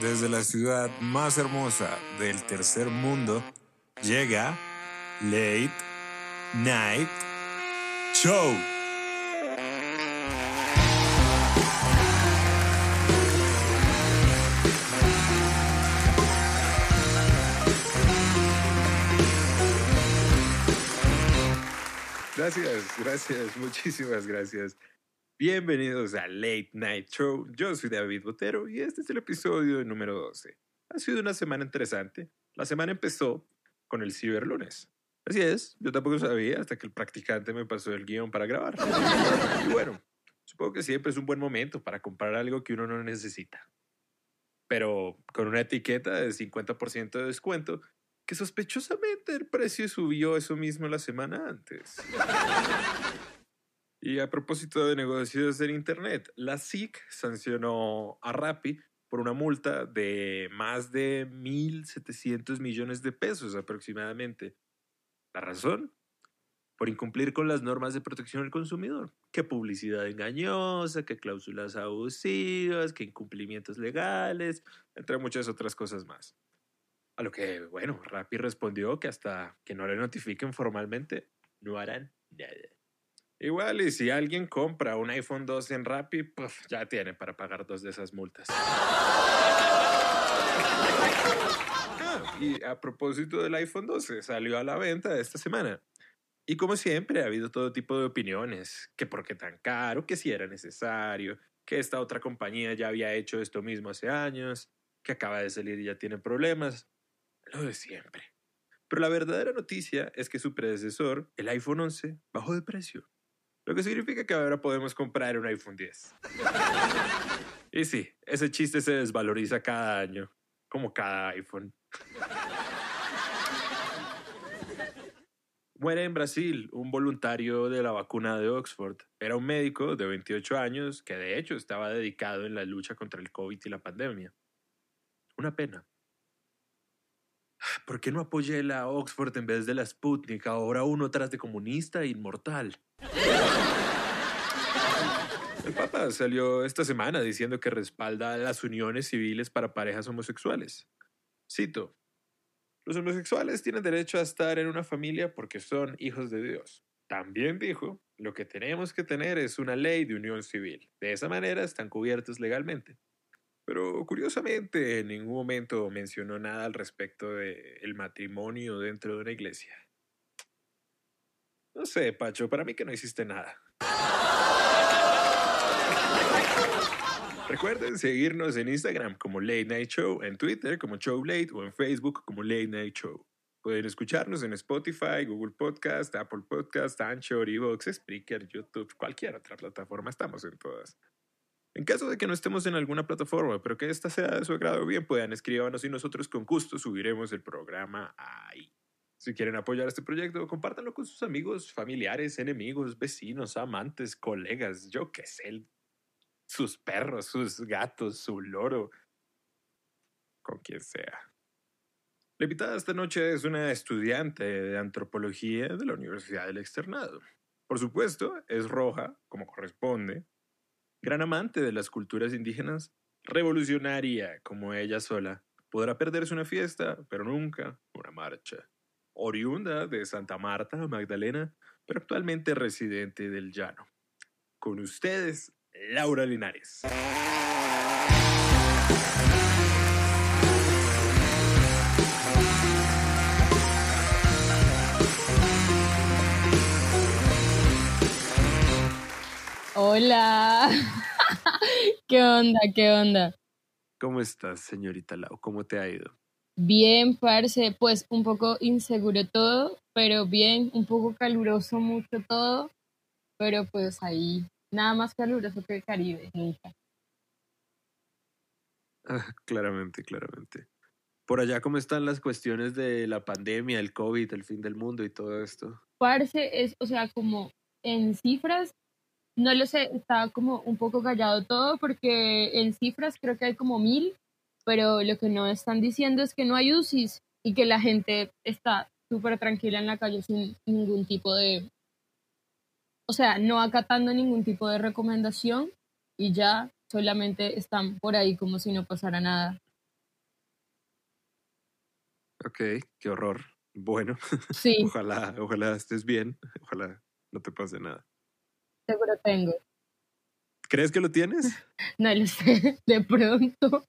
desde la ciudad más hermosa del tercer mundo, llega Late Night Show. Gracias, gracias, muchísimas gracias. Bienvenidos a Late Night Show. Yo soy David Botero y este es el episodio número 12. Ha sido una semana interesante. La semana empezó con el ciberlunes. Así es, yo tampoco sabía hasta que el practicante me pasó el guion para grabar. Y bueno, supongo que siempre es un buen momento para comprar algo que uno no necesita. Pero con una etiqueta de 50% de descuento que sospechosamente el precio subió eso mismo la semana antes. Y a propósito de negocios en Internet, la SIC sancionó a Rappi por una multa de más de 1.700 millones de pesos aproximadamente. ¿La razón? Por incumplir con las normas de protección del consumidor. Que publicidad engañosa, que cláusulas abusivas, que incumplimientos legales, entre muchas otras cosas más. A lo que, bueno, Rappi respondió que hasta que no le notifiquen formalmente, no harán nada. Igual, y si alguien compra un iPhone 12 en Rappi, pues ya tiene para pagar dos de esas multas. Ah, y a propósito del iPhone 12, salió a la venta esta semana. Y como siempre, ha habido todo tipo de opiniones, que por qué tan caro, que si era necesario, que esta otra compañía ya había hecho esto mismo hace años, que acaba de salir y ya tiene problemas. Lo de siempre. Pero la verdadera noticia es que su predecesor, el iPhone 11, bajó de precio. Lo que significa que ahora podemos comprar un iPhone 10. y sí, ese chiste se desvaloriza cada año, como cada iPhone. Muere en Brasil un voluntario de la vacuna de Oxford. Era un médico de 28 años que de hecho estaba dedicado en la lucha contra el COVID y la pandemia. Una pena. ¿Por qué no apoyé la Oxford en vez de la Sputnik? Ahora uno tras de comunista e inmortal. El Papa salió esta semana diciendo que respalda las uniones civiles para parejas homosexuales. Cito, los homosexuales tienen derecho a estar en una familia porque son hijos de Dios. También dijo, lo que tenemos que tener es una ley de unión civil. De esa manera están cubiertos legalmente. Pero curiosamente en ningún momento mencionó nada al respecto del el matrimonio dentro de una iglesia. No sé, Pacho, para mí que no hiciste nada. Recuerden seguirnos en Instagram como Late Night Show, en Twitter como Show Late o en Facebook como Late Night Show. Pueden escucharnos en Spotify, Google Podcast, Apple Podcast, Anchor, Evox, Spreaker, YouTube, cualquier otra plataforma. Estamos en todas. En caso de que no estemos en alguna plataforma, pero que esta sea de su agrado, bien puedan escribirnos y nosotros con gusto subiremos el programa ahí. Si quieren apoyar este proyecto, compártanlo con sus amigos, familiares, enemigos, vecinos, amantes, colegas, yo qué sé, sus perros, sus gatos, su loro, con quien sea. La invitada esta noche es una estudiante de antropología de la Universidad del Externado. Por supuesto, es roja, como corresponde, gran amante de las culturas indígenas, revolucionaria como ella sola, podrá perderse una fiesta, pero nunca una marcha. Oriunda de Santa Marta, Magdalena, pero actualmente residente del Llano. Con ustedes, Laura Linares. Hola. ¿Qué onda? ¿Qué onda? ¿Cómo estás, señorita Lau? ¿Cómo te ha ido? Bien, parce, pues un poco inseguro todo, pero bien, un poco caluroso mucho todo, pero pues ahí nada más caluroso que el Caribe, nunca. Ah, claramente, claramente. Por allá, ¿cómo están las cuestiones de la pandemia, el COVID, el fin del mundo y todo esto? Parce, es, o sea, como en cifras, no lo sé, está como un poco callado todo porque en cifras creo que hay como mil, pero lo que no están diciendo es que no hay UCIs y que la gente está súper tranquila en la calle sin ningún tipo de, o sea, no acatando ningún tipo de recomendación y ya solamente están por ahí como si no pasara nada. Ok, qué horror. Bueno, Sí, ojalá, ojalá estés bien, ojalá no te pase nada. Seguro tengo. ¿Crees que lo tienes? No lo sé, de pronto.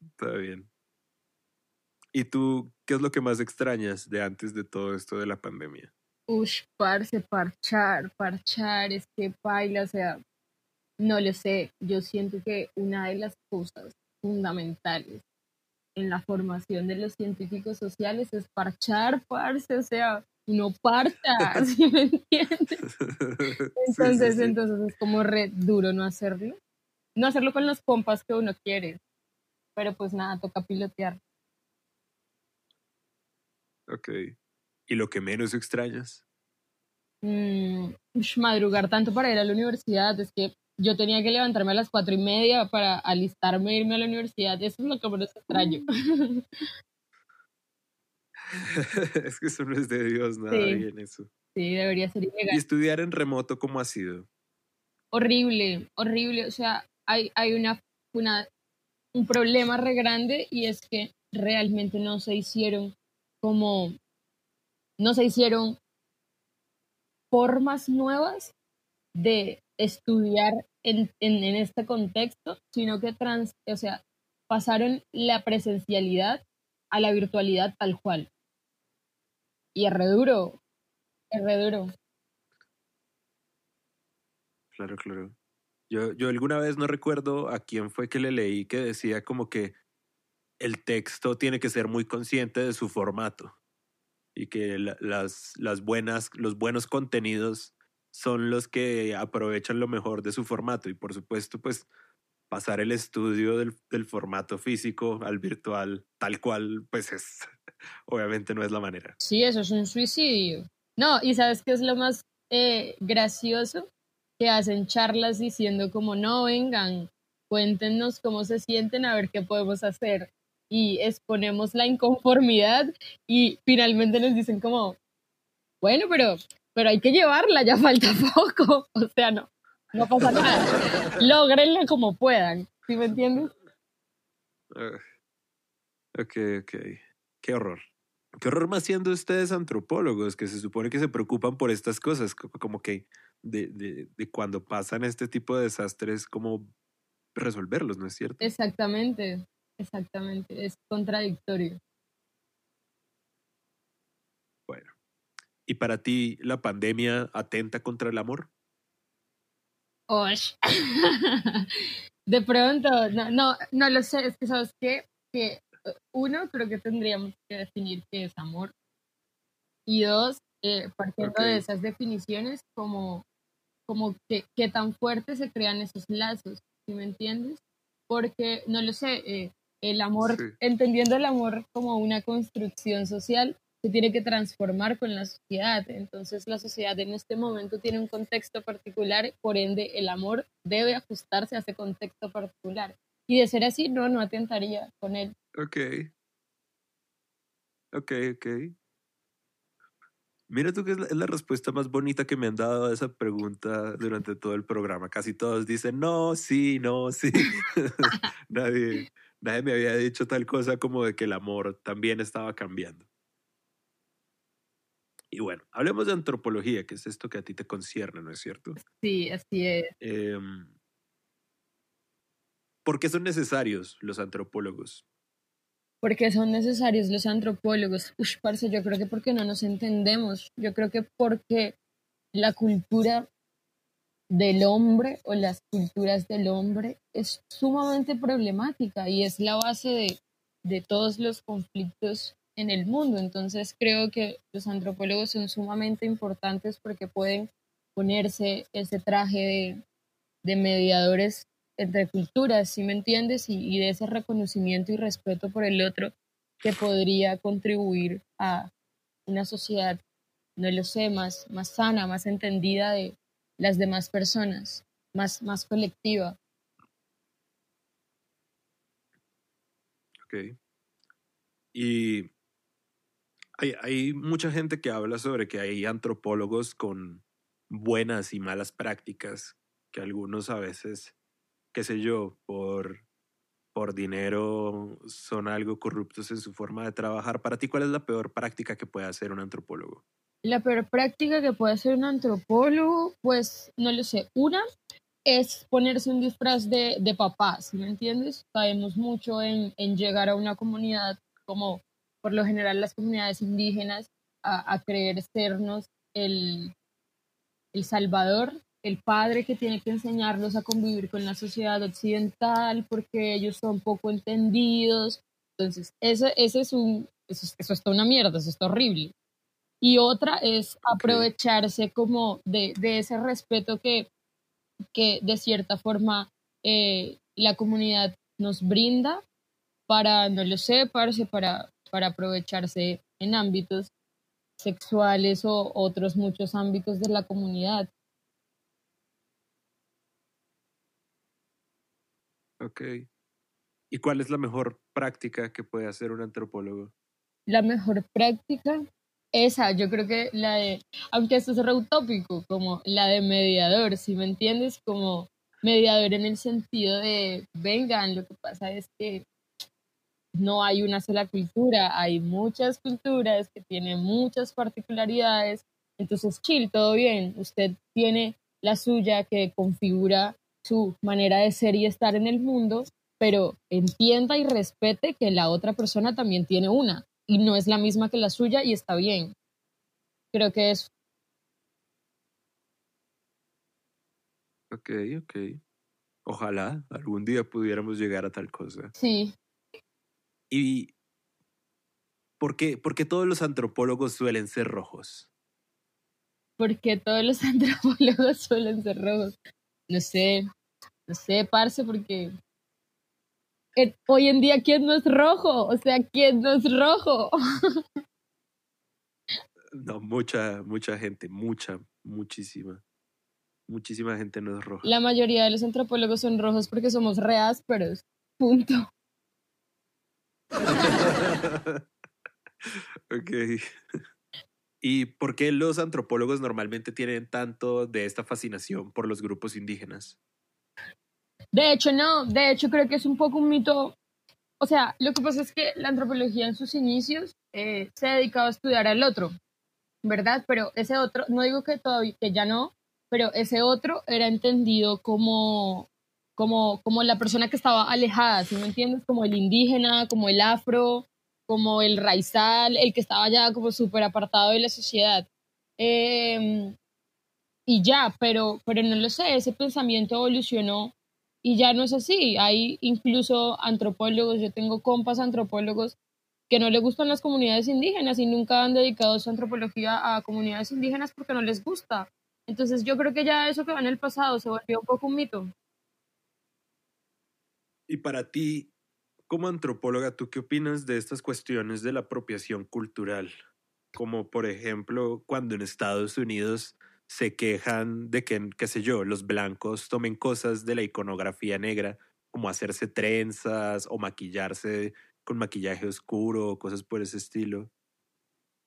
Está bien. ¿Y tú qué es lo que más extrañas de antes de todo esto de la pandemia? Ush, parce, parchar, parchar, es que baila, o sea, no lo sé. Yo siento que una de las cosas fundamentales en la formación de los científicos sociales es parchar, parce, o sea, uno parcha, ¿sí me entiendes? Sí, Entonces, sí. entonces es como re duro no hacerlo. No hacerlo con los compas que uno quiere. Pero pues nada, toca pilotear. Ok. ¿Y lo que menos extrañas? Mm, madrugar tanto para ir a la universidad. Es que yo tenía que levantarme a las cuatro y media para alistarme e irme a la universidad. Eso es lo que menos extraño. es que eso no es de Dios, nada Sí. bien eso. Sí, debería ser ¿Y ilegal. estudiar en remoto cómo ha sido? Horrible, horrible. O sea, hay, hay una, una, un problema re grande y es que realmente no se hicieron como, no se hicieron formas nuevas de estudiar en, en, en este contexto, sino que trans, o sea, pasaron la presencialidad a la virtualidad tal cual. Y es re duro, duro. Claro, claro. Yo, yo alguna vez no recuerdo a quién fue que le leí que decía como que el texto tiene que ser muy consciente de su formato y que la- las, las buenas, los buenos contenidos son los que aprovechan lo mejor de su formato y por supuesto pues pasar el estudio del, del formato físico al virtual tal cual pues es obviamente no es la manera. Sí, eso es un suicidio. No, y ¿sabes qué es lo más eh, gracioso? Que hacen charlas diciendo como, no, vengan, cuéntenos cómo se sienten, a ver qué podemos hacer. Y exponemos la inconformidad y finalmente nos dicen como, bueno, pero, pero hay que llevarla, ya falta poco. O sea, no, no pasa nada. Logrenlo como puedan. ¿Sí me entiendes? Ah, ok, ok. Qué horror. Qué horror más siendo ustedes antropólogos, que se supone que se preocupan por estas cosas, co- como que de, de, de cuando pasan este tipo de desastres, cómo resolverlos, ¿no es cierto? Exactamente, exactamente. Es contradictorio. Bueno. ¿Y para ti la pandemia atenta contra el amor? Osh. De pronto, no, no, no lo sé, es que sabes qué? que eh, uno, creo que tendríamos que definir qué es amor. Y dos, eh, partiendo de esas definiciones, como, como que, tan fuertes se crean esos lazos, ¿sí me entiendes? Porque, no lo sé, eh, el amor, Sí. entendiendo el amor como una construcción social, se tiene que transformar con la sociedad. Entonces la sociedad en este momento tiene un contexto particular, por ende el amor debe ajustarse a ese contexto particular. Y de ser así, no, no atentaría con él. Ok. Ok, ok. Mira tú que es la, es la respuesta más bonita que me han dado a esa pregunta durante todo el programa. Casi todos dicen no, sí, no, sí. nadie, nadie me había dicho tal cosa como de que el amor también estaba cambiando. Y bueno, hablemos de antropología, que es esto que a ti te concierne, ¿no es cierto? Sí, así es. Em, ¿Por qué son necesarios los antropólogos? porque son necesarios los antropólogos. Ush, parce, yo creo que porque no nos entendemos. Yo creo que porque la cultura del hombre o las culturas del hombre es sumamente problemática y es la base de, de todos los conflictos en el mundo. Entonces creo que los antropólogos son sumamente importantes porque pueden ponerse ese traje de, mediadores entre culturas, ¿sí me entiendes? Y, y de ese reconocimiento y respeto por el otro que podría contribuir a una sociedad, no lo sé, más, más sana, más entendida de las demás personas, más, más colectiva. Ok. Y hay, mucha gente que habla sobre que hay antropólogos con buenas y malas prácticas, que algunos a veces, qué sé yo, por, por dinero son algo corruptos en su forma de trabajar. Para ti, ¿cuál es la peor práctica que puede hacer un antropólogo? La peor práctica que puede hacer un antropólogo, pues no lo sé. Una es ponerse un disfraz de, de papá, ¿sí me entiendes? Sabemos mucho en, en, llegar a una comunidad como por lo general las comunidades indígenas a, a creer sernos el, el salvador el padre que tiene que enseñarlos a convivir con la sociedad occidental porque ellos son poco entendidos. Entonces, ese, ese es un, eso, eso está una mierda, eso está horrible. Y otra es aprovecharse como de, de, ese respeto que, que de cierta forma eh, la comunidad nos brinda para, no lo sé, para, para aprovecharse en ámbitos sexuales o otros muchos ámbitos de la comunidad. Ok. ¿Y cuál es la mejor práctica que puede hacer un antropólogo? La mejor práctica, esa, yo creo que la de, aunque esto es utópico, como la de mediador, si me entiendes, como mediador en el sentido de, vengan, lo que pasa es que no hay una sola cultura, hay muchas culturas que tienen muchas particularidades, entonces, chill, todo bien, usted tiene la suya que configura su manera de ser y estar en el mundo, pero entienda y respete que la otra persona también tiene una y no es la misma que la suya y está bien. Creo que es. Ok, ok. Ojalá algún día pudiéramos llegar a tal cosa. Sí. ¿Y por qué, por qué todos los antropólogos suelen ser rojos? Porque todos los antropólogos suelen ser rojos. No sé, no sé, parce, porque hoy en día, ¿quién no es rojo? O sea, ¿quién no es rojo? no, mucha, mucha gente, mucha, muchísima. Muchísima gente no es roja. La mayoría de los antropólogos son rojos porque somos reásperos. Punto. ok. ¿Y por qué los antropólogos normalmente tienen tanto de esta fascinación por los grupos indígenas? De hecho, no, de hecho creo que es un poco un mito. O sea, lo que pasa es que la antropología en sus inicios eh, se dedicaba a estudiar al otro, ¿verdad? Pero ese otro, no digo que todavía, que ya no, pero ese otro era entendido como, como, como la persona que estaba alejada, ¿sí me entiendes? Como el indígena, como el afro, como el raizal, el que estaba ya como súper apartado de la sociedad. Em, y ya, pero, pero no lo sé, ese pensamiento evolucionó y ya no es así. Hay incluso antropólogos, yo tengo compas antropólogos que no les gustan las comunidades indígenas y nunca han dedicado su antropología a comunidades indígenas porque no les gusta. Entonces yo creo que ya eso que va en el pasado se volvió un poco un mito. Y para ti, como antropóloga, ¿tú qué opinas de estas cuestiones de la apropiación cultural? Como por ejemplo, cuando en Estados Unidos se quejan de que, qué sé yo, los blancos tomen cosas de la iconografía negra, como hacerse trenzas o maquillarse con maquillaje oscuro, cosas por ese estilo.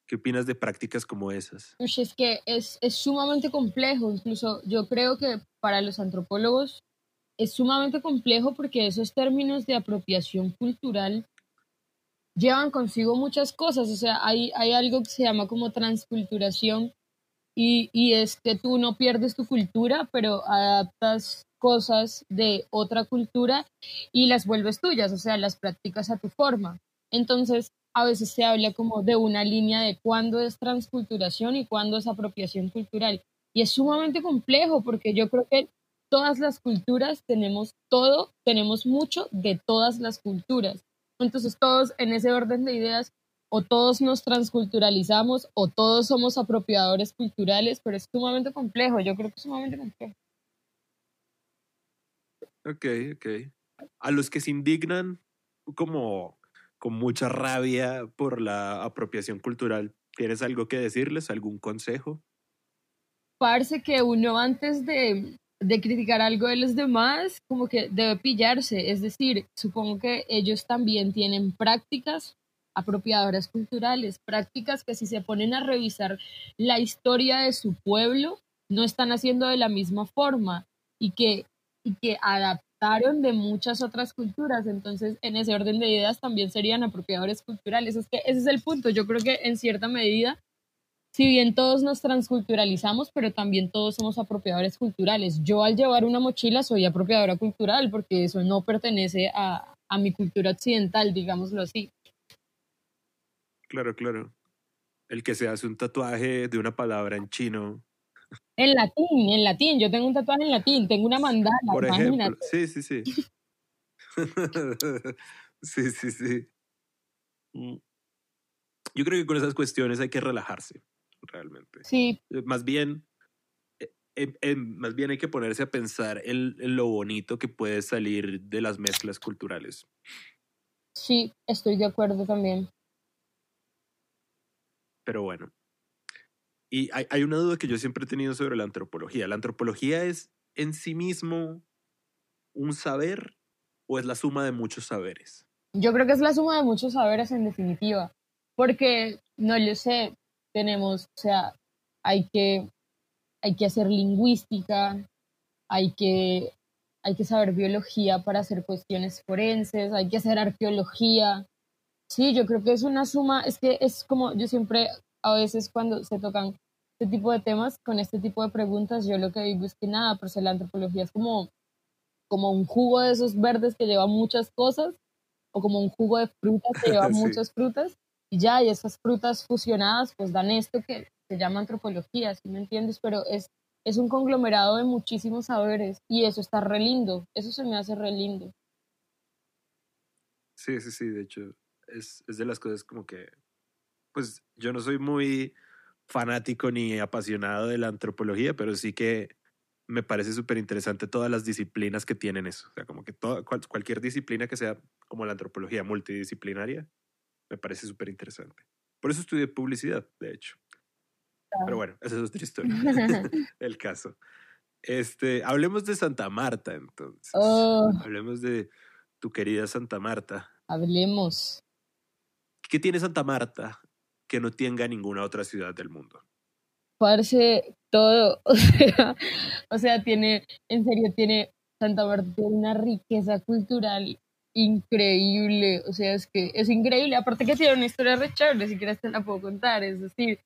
¿Qué opinas de prácticas como esas? Es que es, es sumamente complejo, incluso yo creo que para los antropólogos es sumamente complejo porque esos términos de apropiación cultural llevan consigo muchas cosas, o sea, hay, hay algo que se llama como transculturación, y, y es que tú no pierdes tu cultura, pero adaptas cosas de otra cultura y las vuelves tuyas, o sea, las practicas a tu forma. Entonces, a veces se habla como de una línea de cuándo es transculturación y cuándo es apropiación cultural. Y es sumamente complejo porque yo creo que todas las culturas tenemos todo, tenemos mucho de todas las culturas. Entonces, todos en ese orden de ideas o todos nos transculturalizamos o todos somos apropiadores culturales, pero es sumamente complejo, yo creo que es sumamente complejo. Ok, ok. A los que se indignan como con mucha rabia por la apropiación cultural, ¿tienes algo que decirles? ¿Algún consejo? Parece que uno antes de, de criticar algo de los demás, como que debe pillarse, es decir, supongo que ellos también tienen prácticas apropiadoras culturales, prácticas que si se ponen a revisar la historia de su pueblo, no están haciendo de la misma forma y que, y que adoptaron de muchas otras culturas, entonces en ese orden de ideas también serían apropiadores culturales. Es que ese es el punto, yo creo que en cierta medida, si bien todos nos transculturalizamos, pero también todos somos apropiadores culturales. Yo al llevar una mochila soy apropiadora cultural porque eso no pertenece a, a mi cultura occidental, digámoslo así. Claro, claro. El que se hace un tatuaje de una palabra en chino en latín, en latín. Yo tengo un tatuaje en latín, tengo una mandala. Por ejemplo, sí, sí, sí. sí, sí, sí. Mm. Yo creo que con esas cuestiones hay que relajarse, realmente. Sí. Eh, más bien, eh, más bien hay que ponerse a pensar en, en, lo bonito que puede salir de las mezclas culturales. Sí, estoy de acuerdo también. Pero bueno, y hay, una duda que yo siempre he tenido sobre la antropología. ¿La antropología es en sí mismo un saber o es la suma de muchos saberes? Yo creo que es la suma de muchos saberes en definitiva, porque no lo sé, tenemos, o sea, hay que, hay que hacer lingüística, hay que, hay que saber biología para hacer cuestiones forenses, hay que hacer arqueología. Sí, yo creo que es una suma, es que es como yo siempre a veces cuando se tocan este tipo de temas, con este tipo de preguntas, yo lo que digo es que nada, pues la antropología es como, como un jugo de esos verdes que lleva muchas cosas, o como un jugo de frutas que lleva muchas frutas, y ya, y esas frutas fusionadas pues dan esto que se llama antropología, ¿sí me entiendes? Pero es, es un conglomerado de muchísimos saberes, y eso está re lindo, eso se me hace re lindo. Sí, sí, sí, de hecho, es, es de las cosas como que pues yo no soy muy fanático ni apasionado de la antropología, pero sí que me parece súper interesante todas las disciplinas que tienen eso. O sea, como que cualquier disciplina que sea como la antropología multidisciplinaria, me parece súper interesante. Por eso estudié publicidad, de hecho. Pero bueno, esa es otra historia. el caso. Este, hablemos de Santa Marta, entonces. Oh. Hablemos de tu querida Santa Marta. Hablemos. ¿Qué tiene Santa Marta que no tenga ninguna otra ciudad del mundo. Parece todo, o sea, o sea, tiene, en serio, tiene, Santa Marta tiene una riqueza cultural increíble, o sea, es que es increíble, aparte que tiene una historia re si quieres te la puedo contar, es decir,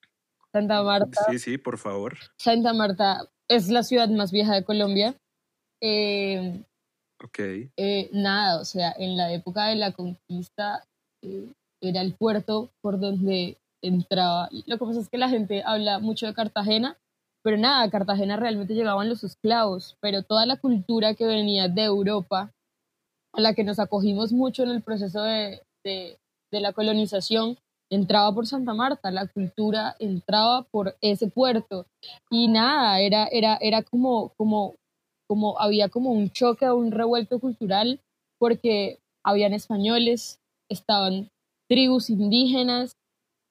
Santa Marta. Sí, sí, por favor. Santa Marta es la ciudad más vieja de Colombia. Eh, ok. Eh, nada, o sea, en la época de la conquista eh, era el puerto por donde entraba. Lo que pasa es que la gente habla mucho de Cartagena, pero nada, a Cartagena realmente llegaban los esclavos, pero toda la cultura que venía de Europa, a la que nos acogimos mucho en el proceso de, de, la colonización, entraba por Santa Marta, la cultura entraba por ese puerto. Y nada, era, era, era como, como, como, había como un choque, un revuelto cultural, porque habían españoles, estaban tribus indígenas,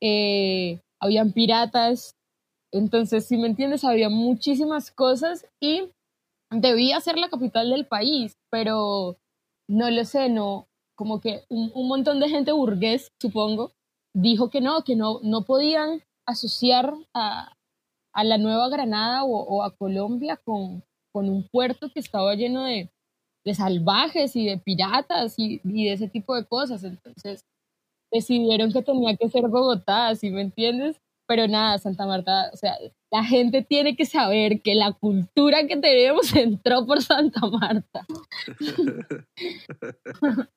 eh, habían piratas, entonces, si me entiendes, había muchísimas cosas y debía ser la capital del país, pero no lo sé, no, como que un, montón de gente burgués, supongo, dijo que no, que no, no podían asociar a, a la Nueva Granada o, a Colombia con, con, un puerto que estaba lleno de, de salvajes y de piratas y, y, de ese tipo de cosas. Entonces, decidieron que tenía que ser Bogotá, ¿sí me entiendes? Pero nada, Santa Marta, o sea, la gente tiene que saber que la cultura que tenemos entró por Santa Marta.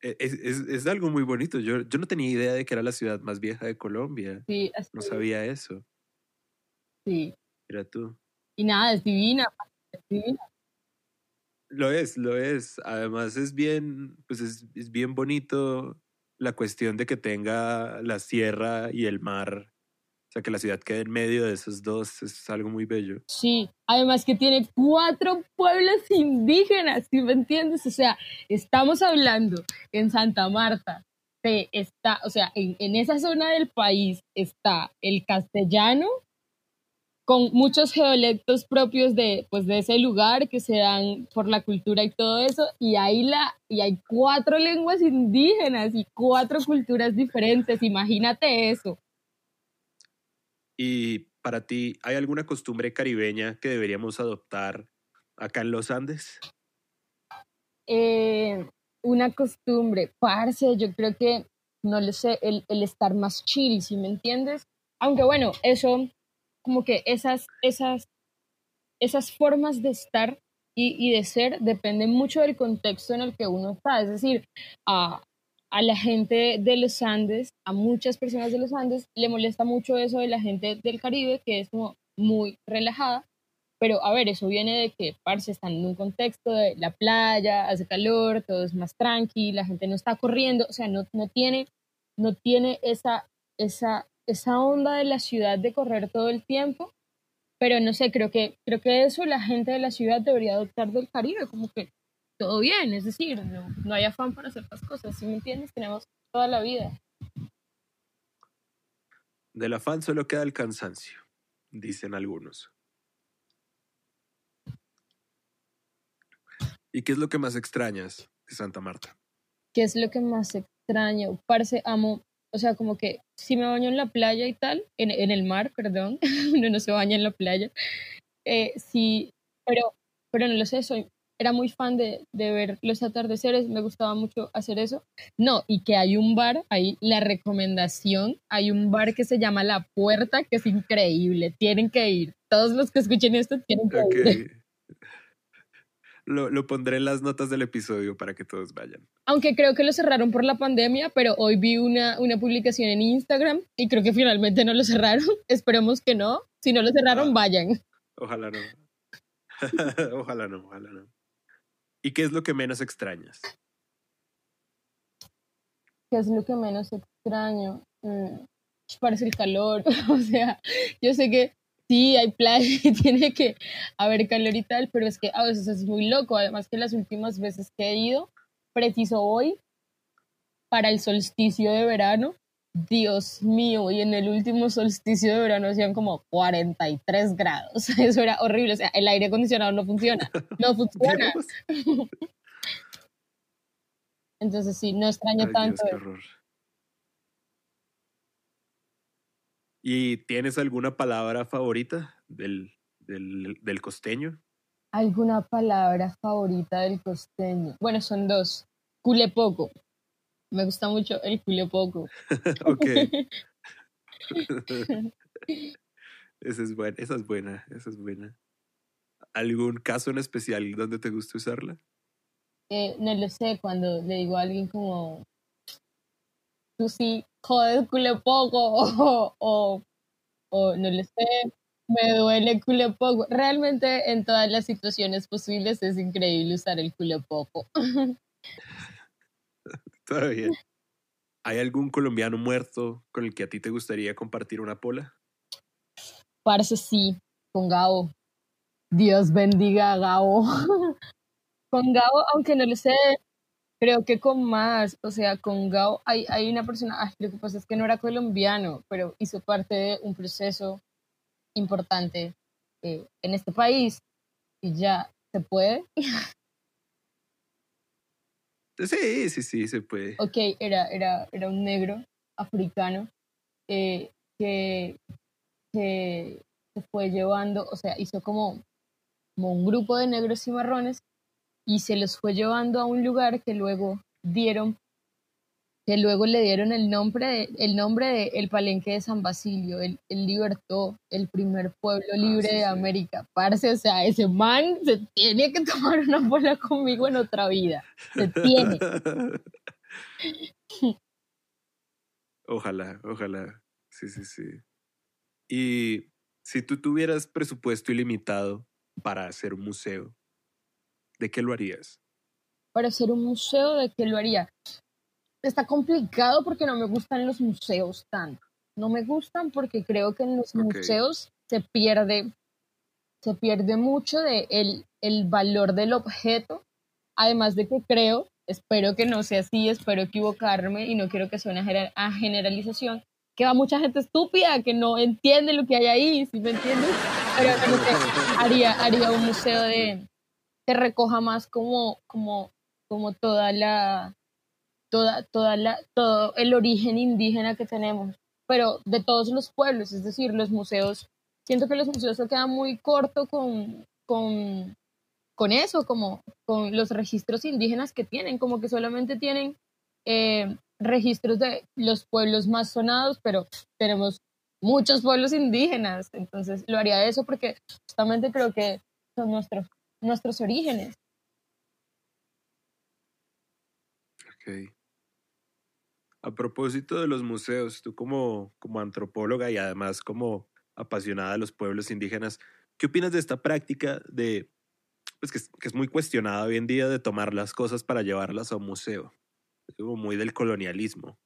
E-, es, es, es, algo muy bonito. Yo, yo no tenía idea de que era la ciudad más vieja de Colombia. Sí, no sabía eso. Sí. Era tú. Y nada, es divina, es divina. Lo es, lo es. Además es bien, pues es, es bien bonito la cuestión de que tenga la sierra y el mar, o sea, que la ciudad quede en medio de esos dos, es algo muy bello. Sí, además que tiene cuatro pueblos indígenas, ¿sí me entiendes? O sea, estamos hablando en Santa Marta, de está, o sea, en, en esa zona del país está el castellano, con muchos geolectos propios de, pues, de ese lugar que se dan por la cultura y todo eso, y hay, la, y hay cuatro lenguas indígenas y cuatro culturas diferentes, imagínate eso. ¿Y para ti hay alguna costumbre caribeña que deberíamos adoptar acá en los Andes? Eh, una costumbre, parce, yo creo que, no lo sé, el, estar más chill, si me entiendes? Aunque bueno, eso, como que esas, esas, esas formas de estar y, de ser dependen mucho del contexto en el que uno está. Es decir, a, a la gente de los Andes, a muchas personas de los Andes, le molesta mucho eso de la gente del Caribe, que es como muy relajada. Pero a ver, eso viene de que, parce, están en un contexto de la playa, hace calor, todo es más tranqui, la gente no está corriendo, o sea, no, no tiene, no tiene esa, esa, esa onda de la ciudad de correr todo el tiempo. Pero no sé, creo que, creo que eso la gente de la ciudad debería adoptar del Caribe, como que todo bien, es decir, no, no hay afán para hacer las cosas, ¿sí me entiendes? Tenemos toda la vida. Del afán solo queda el cansancio, dicen algunos. ¿Y qué es lo que más extrañas de Santa Marta? ¿Qué es lo que más extraño? Parce, amo, o sea, como que si me baño en la playa y tal, en, en el mar, perdón, uno no se baña en la playa, eh, sí, pero, pero no lo sé, soy, era muy fan de, de, ver los atardeceres, me gustaba mucho hacer eso. No, y que hay un bar, ahí la recomendación, hay un bar que se llama La Puerta, que es increíble, tienen que ir. Todos los que escuchen esto tienen que okay. ir. Lo, lo, pondré en las notas del episodio para que todos vayan. Aunque creo que lo cerraron por la pandemia, pero hoy vi una, una publicación en Instagram y creo que finalmente no lo cerraron. Esperemos que no. Si no lo cerraron, ah, vayan. Ojalá no. ojalá no, ojalá no. ¿Y qué es lo que menos extrañas? ¿Qué es lo que menos extraño? Mm, parece el calor. o sea, yo sé que sí, hay playa y tiene que haber calor y tal, pero es que a veces es muy loco. Además que las últimas veces que he ido, preciso hoy, para el solsticio de verano, Dios mío, y en el último solsticio de verano hacían como 43 grados. Eso era horrible. O sea, el aire acondicionado no funciona. No funciona. Entonces sí, no extraño Ay, tanto. Dios, qué horror. ¿Y tienes alguna palabra favorita del, del, del costeño? ¿Alguna palabra favorita del costeño? Bueno, son dos. Culepoco. Me gusta mucho el culio poco. ok. esa es buena, esa es buena, esa es buena. ¿Algún caso en especial donde te gusta usarla? Eh, no lo sé, cuando le digo a alguien como, tú sí, joder, culio poco, o, o, o no lo sé, me duele culo poco. Realmente en todas las situaciones posibles es increíble usar el culo poco. Bien. ¿Hay algún colombiano muerto con el que a ti te gustaría compartir una pola? Parece sí, con Gabo. Dios bendiga a Gabo. con Gabo, aunque no lo sé, creo que con más, o sea, con Gabo hay, hay una persona, lo que pasa es que no era colombiano, pero hizo parte de un proceso importante eh, en este país y ya se puede. Sí, sí, sí, se puede. Ok, era, era, era un negro africano eh, que, que se fue llevando, o sea, hizo como, como un grupo de negros y marrones y se los fue llevando a un lugar que luego dieron que luego le dieron el nombre de, el nombre de el Palenque de San Basilio, él, él libertó el primer pueblo libre ah, sí, de América. Parce, o sea, ese man se tiene que tomar una bola conmigo en otra vida. Se tiene. Ojalá, ojalá. Sí, sí, sí. Y si tú tuvieras presupuesto ilimitado para hacer un museo, ¿de qué lo harías? Para hacer un museo, ¿de qué lo haría? Está complicado porque no me gustan los museos tanto. No me gustan porque creo que en los okay. museos se pierde, se pierde mucho de el, el valor del objeto. Además de que creo, espero que no sea así, espero equivocarme y no quiero que suene a generalización, que va mucha gente estúpida que no entiende lo que hay ahí, si ¿sí me entiendes? Pero no sé, haría, haría un museo de que recoja más como, como, como toda la, toda, toda la, todo el origen indígena que tenemos, pero de todos los pueblos, es decir, los museos, siento que los museos se quedan muy corto con, con, con eso, como con los registros indígenas que tienen, como que solamente tienen eh, registros de los pueblos más sonados, pero tenemos muchos pueblos indígenas, entonces lo haría eso porque justamente creo que son nuestros, nuestros orígenes. Ok. A propósito de los museos, tú como, como antropóloga y además como apasionada de los pueblos indígenas, ¿qué opinas de esta práctica de, pues que es, muy cuestionada hoy en día de tomar las cosas para llevarlas a un museo? Es como muy del colonialismo.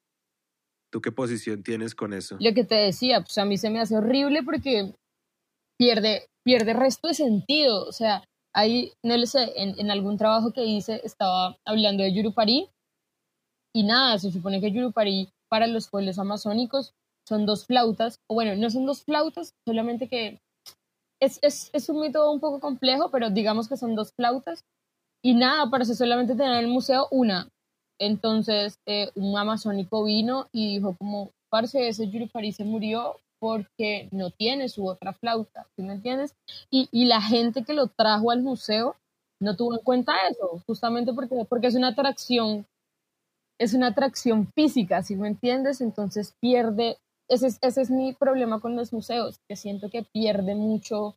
¿Tú qué posición tienes con eso? Lo que te decía, pues a mí se me hace horrible porque pierde, pierde resto de sentido. O sea, ahí, no lo sé, en, en algún trabajo que hice estaba hablando de Yurupari y nada, se supone que Yurupari para los pueblos amazónicos son dos flautas, o bueno, no son dos flautas, solamente que es, es, es un mito un poco complejo, pero digamos que son dos flautas. Y nada, parece solamente tener en el museo una. Entonces, eh, un amazónico vino y dijo como, parce, ese Yurupari se murió porque no tiene su otra flauta, ¿sí me entiendes? Y, y la gente que lo trajo al museo no tuvo en cuenta eso, justamente porque, porque es una atracción es una atracción física, ¿sí me entiendes? Entonces pierde, ese es, ese es mi problema con los museos, que siento que pierde mucho,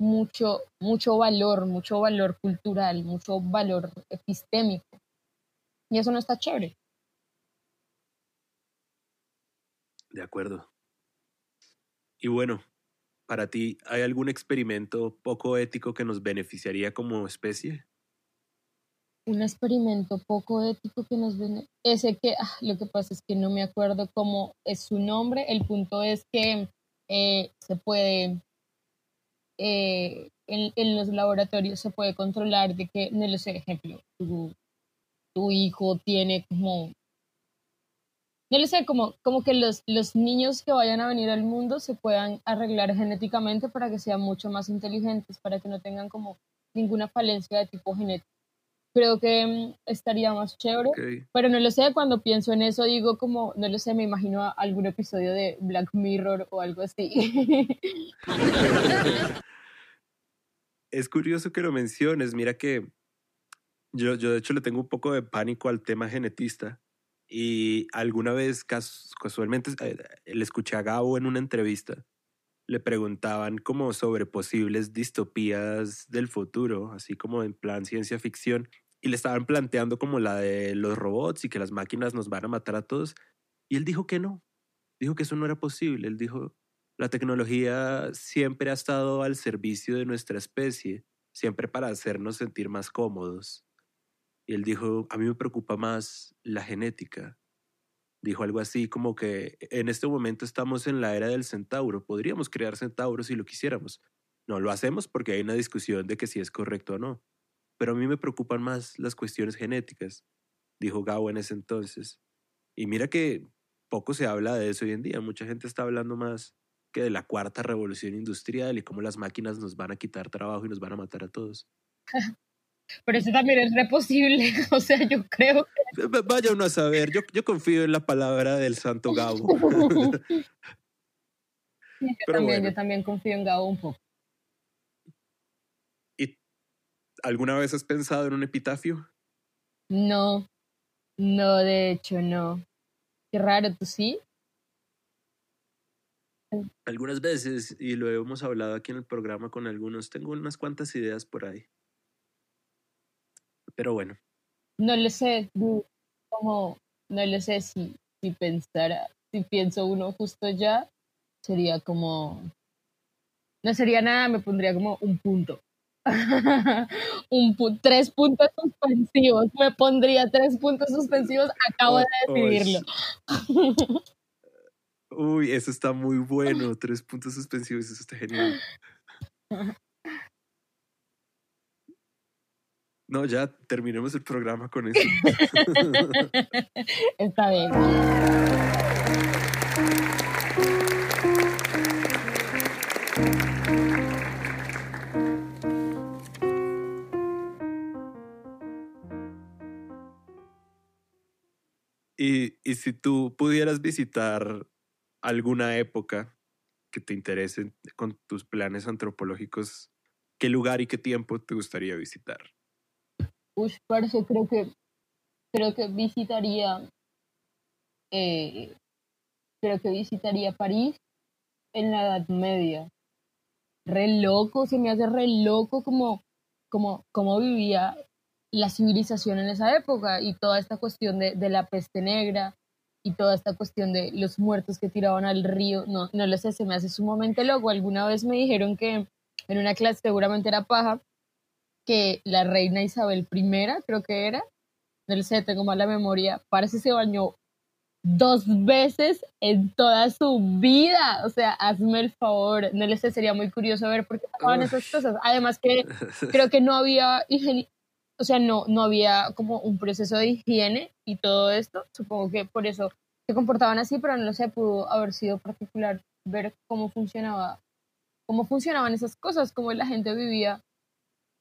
mucho, mucho valor, mucho valor cultural, mucho valor epistémico. Y eso no está chévere. De acuerdo. Y bueno, para ti, ¿hay algún experimento poco ético que nos beneficiaría como especie? Un experimento poco ético que nos ven. Ese que, ah, lo que pasa es que no me acuerdo cómo es su nombre. El punto es que eh, se puede, eh, en, los laboratorios se puede controlar de que, no lo sé, ejemplo, tu, tu hijo tiene como, no lo sé, como, como que los, los niños que vayan a venir al mundo se puedan arreglar genéticamente para que sean mucho más inteligentes, para que no tengan como ninguna falencia de tipo genético creo que mm, estaría más chévere. Pero no lo sé, cuando pienso en eso digo como, no lo sé, me imagino algún episodio de Black Mirror o algo así. es curioso que lo menciones, mira que yo, yo de hecho le tengo un poco de pánico al tema genetista y alguna vez casualmente eh, le escuché a Gabo en una entrevista le preguntaban como sobre posibles distopías del futuro, así como en plan ciencia ficción, y le estaban planteando como la de los robots y que las máquinas nos van a matar a todos, y él dijo que no, dijo que eso no era posible, él dijo, la tecnología siempre ha estado al servicio de nuestra especie, siempre para hacernos sentir más cómodos. Y él dijo, a mí me preocupa más la genética, dijo algo así como que en este momento estamos en la era del centauro, podríamos crear centauros si lo quisiéramos. No lo hacemos porque hay una discusión de que si es correcto o no. Pero a mí me preocupan más las cuestiones genéticas, dijo Gao en ese entonces. Y mira que poco se habla de eso hoy en día, mucha gente está hablando más que de la cuarta revolución industrial y cómo las máquinas nos van a quitar trabajo y nos van a matar a todos. Pero eso también es reposible, o sea, yo creo Vaya uno a saber, yo, yo confío en la palabra del santo Gabo. yo, también, yo también confío en Gabo un poco. ¿Y alguna vez has pensado en un epitafio? No, no, de hecho no. Qué raro, ¿tú sí? Algunas veces, y lo hemos hablado aquí en el programa con algunos, tengo unas cuantas ideas por ahí. Pero bueno. No le sé, como, no le sé si, si pensara, si pienso uno justo ya, sería como, no sería nada, me pondría como un punto. un tres puntos suspensivos, me pondría tres puntos suspensivos, acabo de decidirlo. Uy, eso está muy bueno, tres puntos suspensivos, eso está genial. No, ya terminemos el programa con eso. Está bien. Y, si tú pudieras visitar alguna época que te interese con tus planes antropológicos, ¿qué lugar y qué tiempo te gustaría visitar? Uy, parece, creo que, creo que visitaría, eh, creo que visitaría París en la Edad Media. Re loco, se me hace re loco como, como, como vivía la civilización en esa época y toda esta cuestión de, de la peste negra y toda esta cuestión de los muertos que tiraban al río, no, no lo sé, se me hace sumamente loco. Alguna vez me dijeron que en una clase seguramente era paja, que la reina Isabel I, creo que era, no lo sé, tengo mala memoria, parece que se bañó dos veces en toda su vida. O sea, hazme el favor. No le sé, sería muy curioso ver por qué pasaban esas cosas. Además que creo que no había o sea, no, no había como un proceso de higiene y todo esto. Supongo que por eso se comportaban así, pero no sé, pudo haber sido particular ver cómo funcionaba, cómo funcionaban esas cosas, cómo la gente vivía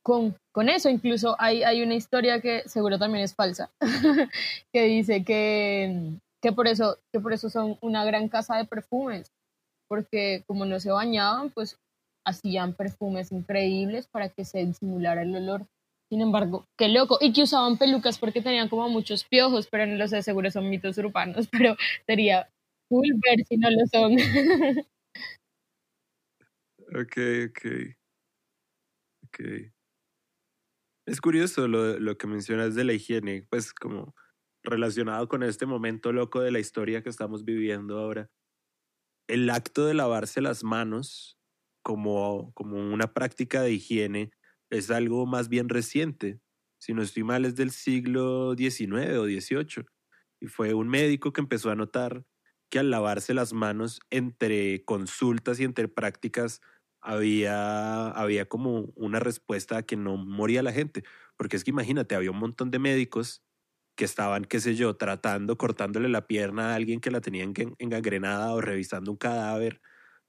con, con eso. Incluso hay, hay una historia que seguro también es falsa, que dice que, que, por eso, que por eso son una gran casa de perfumes, porque como no se bañaban, pues hacían perfumes increíbles para que se disimulara el olor. Sin embargo, qué loco. Y que usaban pelucas porque tenían como muchos piojos, pero no lo sé, seguro son mitos urbanos, pero sería cool ver si no lo son. ok, ok. Ok. Es curioso lo, lo que mencionas de la higiene, pues como relacionado con este momento loco de la historia que estamos viviendo ahora. El acto de lavarse las manos como, como una práctica de higiene es algo más bien reciente. Si no estoy mal, es del siglo XIX o XVIII. Y fue un médico que empezó a notar que al lavarse las manos entre consultas y entre prácticas había, había como una respuesta a que no moría la gente. Porque es que imagínate, había un montón de médicos que estaban, qué sé yo, tratando, cortándole la pierna a alguien que la tenía engangrenada o revisando un cadáver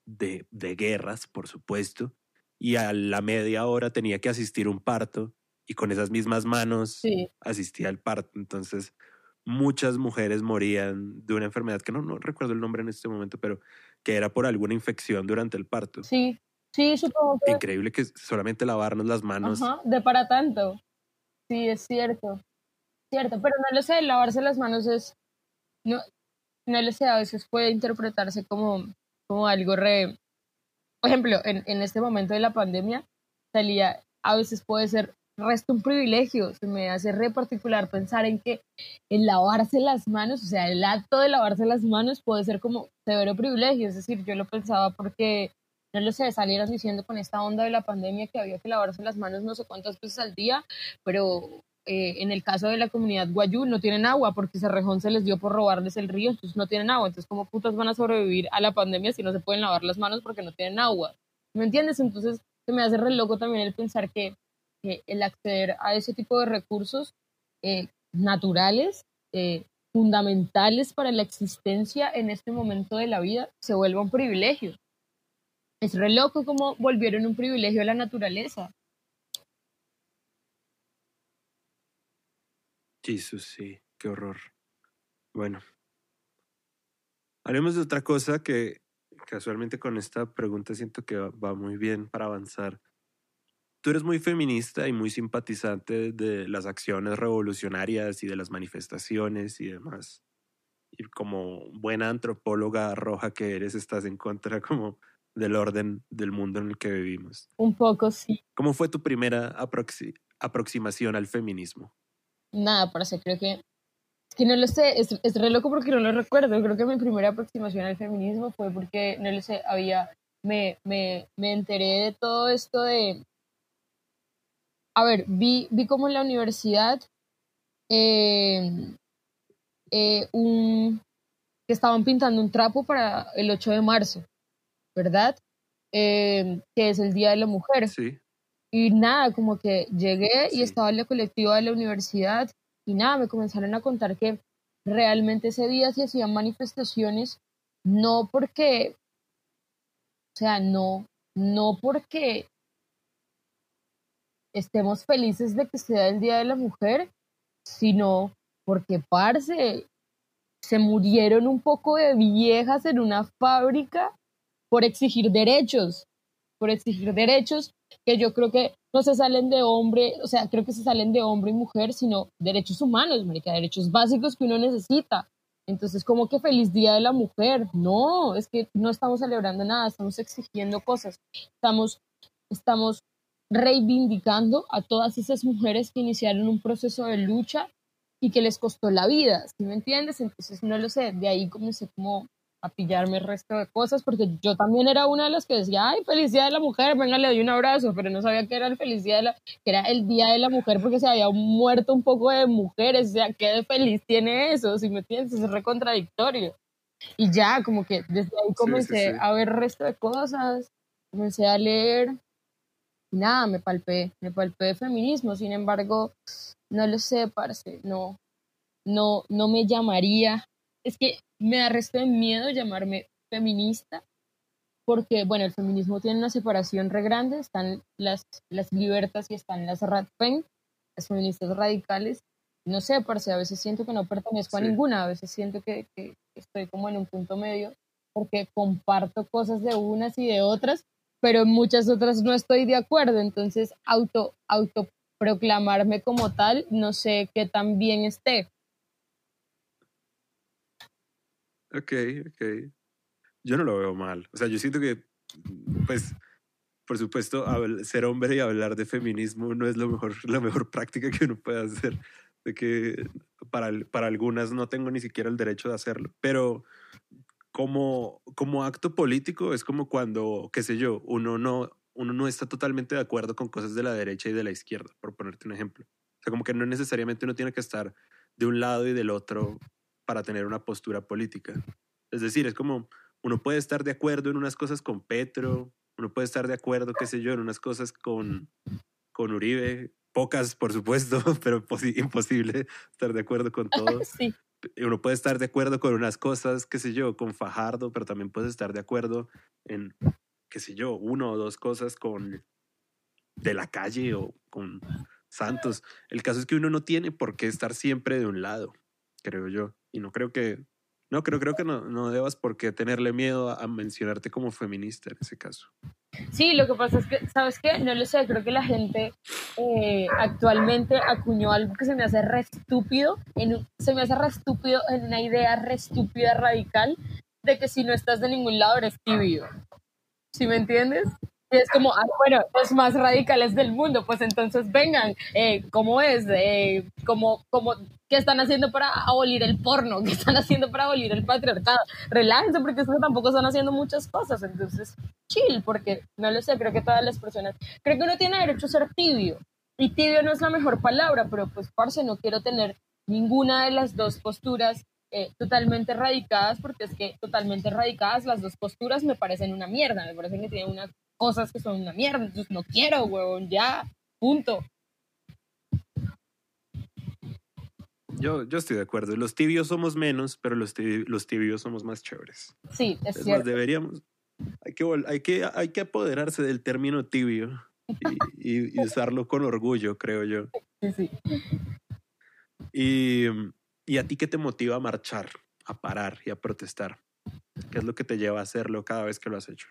de, de guerras, por supuesto. Y a la media hora tenía que asistir a un parto y con esas mismas manos asistía al parto. Entonces, muchas mujeres morían de una enfermedad que no, no recuerdo el nombre en este momento, pero que era por alguna infección durante el parto. Sí, Sí, supongo que... Increíble que solamente lavarnos las manos. Ajá, de para tanto. Sí, es cierto. Cierto, pero no lo sé, lavarse las manos es... No, no lo sé, a veces puede interpretarse como, como algo re... Por ejemplo, en, en este momento de la pandemia, salía, a veces puede ser resto un privilegio. Se me hace re particular pensar en que el lavarse las manos, o sea, el acto de lavarse las manos puede ser como severo privilegio. Es decir, yo lo pensaba porque no lo sé, salieron diciendo con esta onda de la pandemia que había que lavarse las manos no sé cuántas veces al día, pero eh, en el caso de la comunidad guayú no tienen agua porque Cerrejón se les dio por robarles el río, entonces no tienen agua. Entonces, ¿cómo putas van a sobrevivir a la pandemia si no se pueden lavar las manos porque no tienen agua? ¿Me entiendes? Entonces, se me hace re loco también el pensar que, el acceder a ese tipo de recursos eh, naturales, eh, fundamentales para la existencia en este momento de la vida, se vuelva un privilegio. Es re loco como volvieron un privilegio a la naturaleza. Jesús, sí, qué horror. Bueno, haremos de otra cosa que casualmente con esta pregunta siento que va muy bien para avanzar. Tú eres muy feminista y muy simpatizante de las acciones revolucionarias y de las manifestaciones y demás. Y como buena antropóloga roja que eres, estás en contra como del orden del mundo en el que vivimos. Un poco, sí. ¿Cómo fue tu primera aproximación al feminismo? Nada, eso creo que... Es que no lo sé, es, es re loco porque no lo recuerdo. Creo que mi primera aproximación al feminismo fue porque, no lo sé, había... Me, me, me enteré de todo esto de... A ver, vi, vi como en la universidad eh, eh, un, que estaban pintando un trapo para el 8 de marzo. ¿verdad? Em, que es el Día de la Mujer. Sí. Y nada, como que llegué y estaba en la colectiva de la universidad y nada, me comenzaron a contar que realmente ese día se hacían manifestaciones, no porque, o sea, no, no porque estemos felices de que sea el Día de la Mujer, sino porque, parce, se murieron un poco de viejas en una fábrica por exigir derechos, por exigir derechos que yo creo que no se salen de hombre, o sea, creo que se salen de hombre y mujer, sino derechos humanos, marica, derechos básicos que uno necesita. Entonces, como que feliz día de la mujer. No, es que no estamos celebrando nada, estamos exigiendo cosas. Estamos, estamos reivindicando a todas esas mujeres que iniciaron un proceso de lucha y que les costó la vida, ¿sí me entiendes? Entonces, no lo sé, de ahí comencé como a pillarme el resto de cosas, porque yo también era una de las que decía, ay, feliz día de la mujer, venga, le doy un abrazo, pero no sabía que era el feliz día de la, que era el día de la mujer porque se había muerto un poco de mujeres, o sea, ¿qué de feliz tiene eso? Si me entiendes, es re contradictorio. Y ya, como que desde ahí comencé a ver el resto de cosas, comencé a leer, y nada, me palpé, me palpé de feminismo, sin embargo, no lo sé, parce, no, no, no me llamaría, es que me da resto de miedo llamarme feminista, porque, bueno, el feminismo tiene una separación re grande, están las, las libertas y están las radfen, las feministas radicales, no sé, parce, a veces siento que no pertenezco a ninguna, a veces siento que, que estoy como en un punto medio, porque comparto cosas de unas y de otras, pero en muchas otras no estoy de acuerdo, entonces auto, autoproclamarme como tal, no sé qué tan bien esté. Ok, ok. Yo no lo veo mal. O sea, yo siento que, pues, por supuesto, ser hombre y hablar de feminismo no es lo mejor, la mejor práctica que uno puede hacer. De que para, para algunas no tengo ni siquiera el derecho de hacerlo. Pero como, como acto político es como cuando, qué sé yo, uno no, uno no está totalmente de acuerdo con cosas de la derecha y de la izquierda, por ponerte un ejemplo. O sea, como que no necesariamente uno tiene que estar de un lado y del otro para tener una postura política. Es decir, es como uno puede estar de acuerdo en unas cosas con Petro, uno puede estar de acuerdo, qué sé yo, en unas cosas con, con Uribe, pocas por supuesto, pero imposible estar de acuerdo con todo. Sí. Uno puede estar de acuerdo con unas cosas, qué sé yo, con Fajardo, pero también puede estar de acuerdo en, qué sé yo, uno o dos cosas con de la calle o con Santos. El caso es que uno no tiene por qué estar siempre de un lado, creo yo. Y no creo que, no, creo, creo que no, no debas por qué tenerle miedo a, mencionarte como feminista en ese caso. Sí, lo que pasa es que, ¿sabes qué? No lo sé, creo que la gente eh, actualmente acuñó algo que se me hace re estúpido, se me hace re estúpido en una idea re estúpida radical de que si no estás de ningún lado eres tibio. ¿Sí me entiendes? Es como, ah, bueno, los más radicales del mundo, pues entonces vengan, eh, ¿cómo es? Eh, como, como, ¿Qué están haciendo para abolir el porno? ¿Qué están haciendo para abolir el patriarcado? Relájense porque es tampoco están haciendo muchas cosas, entonces chill, porque no lo sé, creo que todas las personas, creo que uno tiene derecho a ser tibio, y tibio no es la mejor palabra, pero pues parce, no quiero tener ninguna de las dos posturas eh, totalmente radicadas, porque es que totalmente radicadas las dos posturas me parecen una mierda, me parecen que tienen una cosas que son una mierda, entonces no quiero, huevón, ya, punto. Yo, yo estoy de acuerdo. Los tibios somos menos, pero los, tibios, los tibios somos más chéveres. Sí, es, cierto. deberíamos, hay que, hay, que, hay que apoderarse del término tibio y, usarlo con orgullo, creo yo. Sí, sí. Y, ¿Y a ti qué te motiva a marchar, a parar y a protestar? ¿Qué es lo que te lleva a hacerlo cada vez que lo has hecho?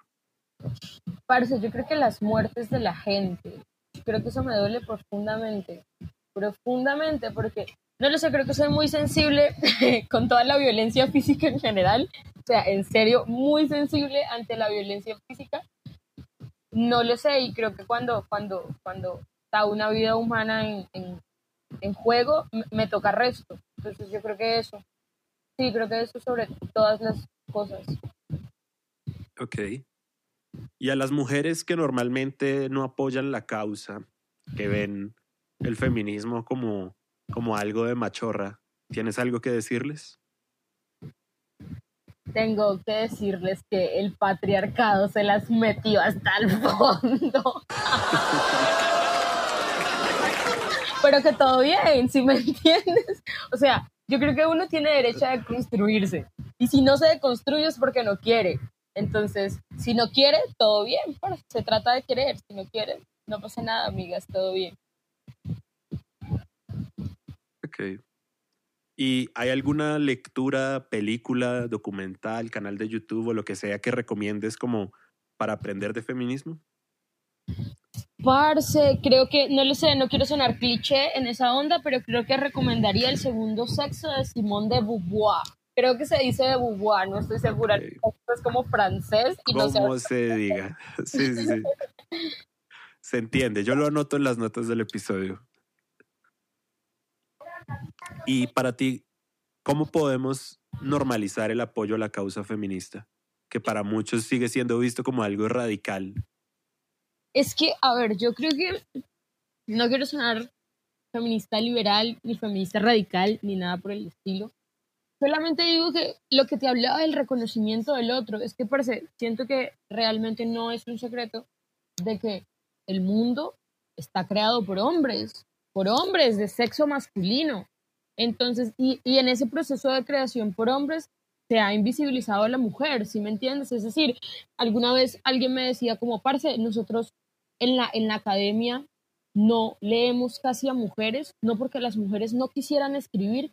Parce, yo creo que las muertes de la gente, creo que eso me duele profundamente, profundamente, porque no lo sé, creo que soy muy sensible con toda la violencia física en general, o sea, en serio, muy sensible ante la violencia física. No lo sé, y creo que cuando, cuando, cuando está una vida humana en, en, juego, me toca resto. Entonces yo creo que eso, sí, creo que eso sobre todas las cosas. Ok. Y a las mujeres que normalmente no apoyan la causa, que ven el feminismo como, como algo de machorra, ¿tienes algo que decirles? Tengo que decirles que el patriarcado se las metió hasta el fondo. Pero que todo bien, si me entiendes. O sea, yo creo que uno tiene derecho a construirse. Y si no se deconstruye es porque no quiere. Entonces, si no quiere, todo bien. Bueno, se trata de querer. Si no quiere, no pasa nada, amigas, todo bien. Ok. ¿Y hay alguna lectura, película, documental, canal de YouTube o lo que sea que recomiendes como para aprender de feminismo? Parce, creo que, no lo sé, no quiero sonar cliché en esa onda, pero creo que recomendaría el segundo sexo de Simón de Beauvoir. Creo que se dice de Beauvoir, no estoy segura. Es como francés y no sé. se diga. Sí, sí, sí. se entiende. Yo lo anoto en las notas del episodio. Y para ti, ¿cómo podemos normalizar el apoyo a la causa feminista? Que para muchos sigue siendo visto como algo radical es que, a ver, yo creo que no quiero sonar feminista liberal, ni feminista radical, ni nada por el estilo. Solamente digo que lo que te hablaba del reconocimiento del otro, es que parece, siento que realmente no es un secreto de que el mundo está creado por hombres, por hombres de sexo masculino. Entonces, y, en ese proceso de creación por hombres se ha invisibilizado a la mujer, ¿sí me entiendes? Es decir, alguna vez alguien me decía como, parce, nosotros en la, en la academia no leemos casi a mujeres, no porque las mujeres no quisieran escribir,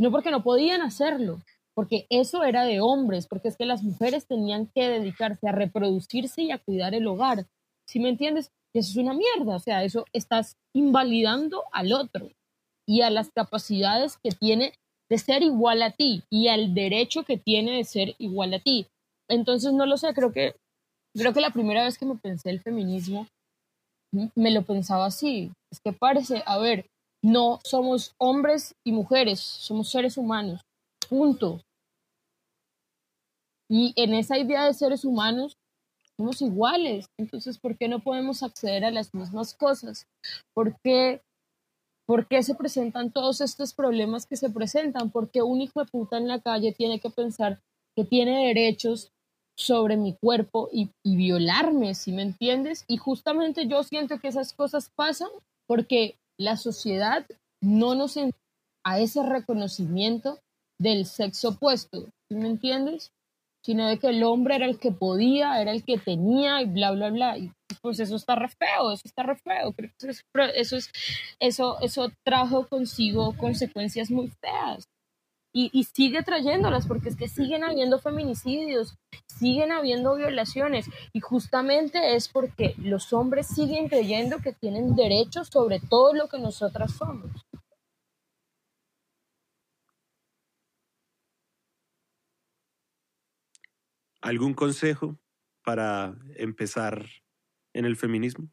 sino porque no podían hacerlo, porque eso era de hombres, porque es que las mujeres tenían que dedicarse a reproducirse y a cuidar el hogar. ¿Sí me entiendes? Eso es una mierda, o sea, eso estás invalidando al otro y a las capacidades que tiene de ser igual a ti y al derecho que tiene de ser igual a ti. Entonces, no lo sé, creo que, creo que la primera vez que me pensé el feminismo me lo pensaba así. Es que parece, a ver, no somos hombres y mujeres, somos seres humanos. Punto. Y en esa idea de seres humanos somos iguales. Entonces, ¿por qué no podemos acceder a las mismas cosas? ¿Por qué, ¿Por qué se presentan todos estos problemas que se presentan? Porque un hijo de puta en la calle tiene que pensar que tiene derechos sobre mi cuerpo y, violarme, si me entiendes? Y justamente yo siento que esas cosas pasan porque la sociedad no nos a ese reconocimiento del sexo opuesto, ¿sí me entiendes? Sino de que el hombre era el que podía, era el que tenía y bla, bla, bla. Y pues eso está re feo, eso está re feo. eso, es, eso, eso trajo consigo consecuencias muy feas y, sigue trayéndolas porque es que siguen habiendo feminicidios, siguen habiendo violaciones y justamente es porque los hombres siguen creyendo que tienen derechos sobre todo lo que nosotras somos. ¿Algún consejo para empezar en el feminismo,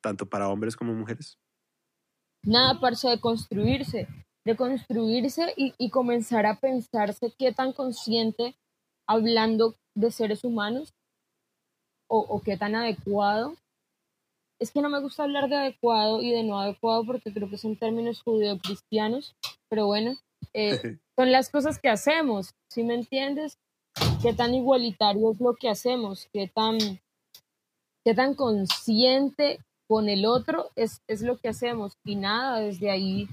tanto para hombres como mujeres? Nada, parce, de construirse, de construirse y, comenzar a pensarse qué tan consciente, hablando de seres humanos, o, qué tan adecuado. Es que no me gusta hablar de adecuado y de no adecuado porque creo que son términos judeocristianos, pero bueno, eh, son las cosas que hacemos, ¿sí me entiendes? Qué tan igualitario es lo que hacemos, qué tan, qué tan consciente con el otro es, es lo que hacemos. Y nada, desde ahí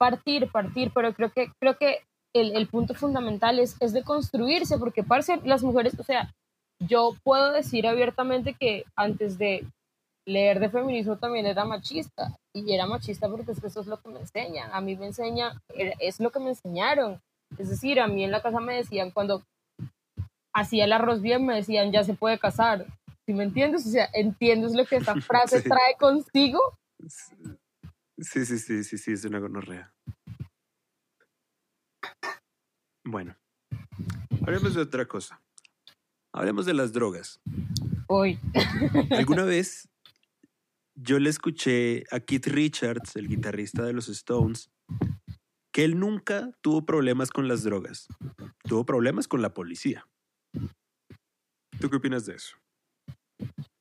partir, partir, pero creo que, creo que el, el punto fundamental es, es de construirse, porque parce, las mujeres, o sea, yo puedo decir abiertamente que antes de leer de feminismo también era machista, y era machista porque es que eso es lo que me enseñan, a mí me enseña, es lo que me enseñaron, es decir, a mí en la casa me decían cuando hacía el arroz bien, me decían ya se puede casar, ¿sí me entiendes? O sea, ¿entiendes lo que esta frase trae consigo? Sí, sí, sí, sí, sí, es una gonorrea. Bueno, hablemos de otra cosa. Hablemos de las drogas. Hoy. Alguna vez yo le escuché a Keith Richards, el guitarrista de los Stones, que él nunca tuvo problemas con las drogas. Tuvo problemas con la policía. ¿Tú qué opinas de eso?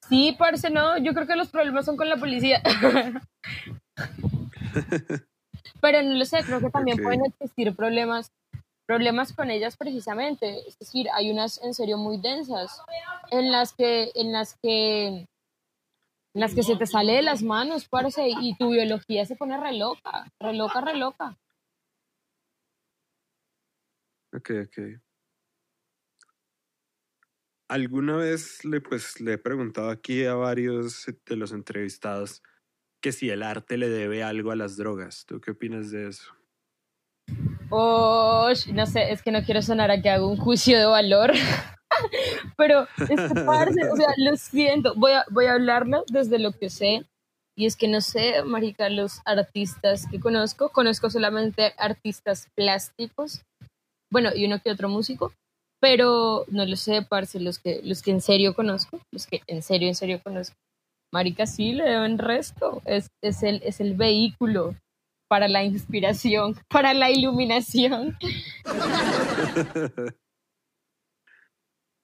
Sí, parece no. Yo creo que los problemas son con la policía. Pero no lo sé, creo que también pueden existir problemas problemas con ellas precisamente, es decir, hay unas en serio muy densas en las que en las que en las que se te sale de las manos, parece, y tu biología se pone re loca, re loca, re loca. Ok, ok. Alguna vez le, pues, le he preguntado aquí a varios de los entrevistados que si el arte le debe algo a las drogas. ¿Tú qué opinas de eso? Oh, no sé, es que no quiero sonar a que hago un juicio de valor, pero es que, o sea, lo siento, voy a, voy a hablarlo desde lo que sé. Y es que no sé, marica, los artistas que conozco, conozco solamente artistas plásticos, bueno, y uno que otro músico, pero no lo sé, parce, los que, los que en serio conozco, los que en serio, en serio conozco, marica, sí le deben resto, es, es, el, es el vehículo para la inspiración, para la iluminación.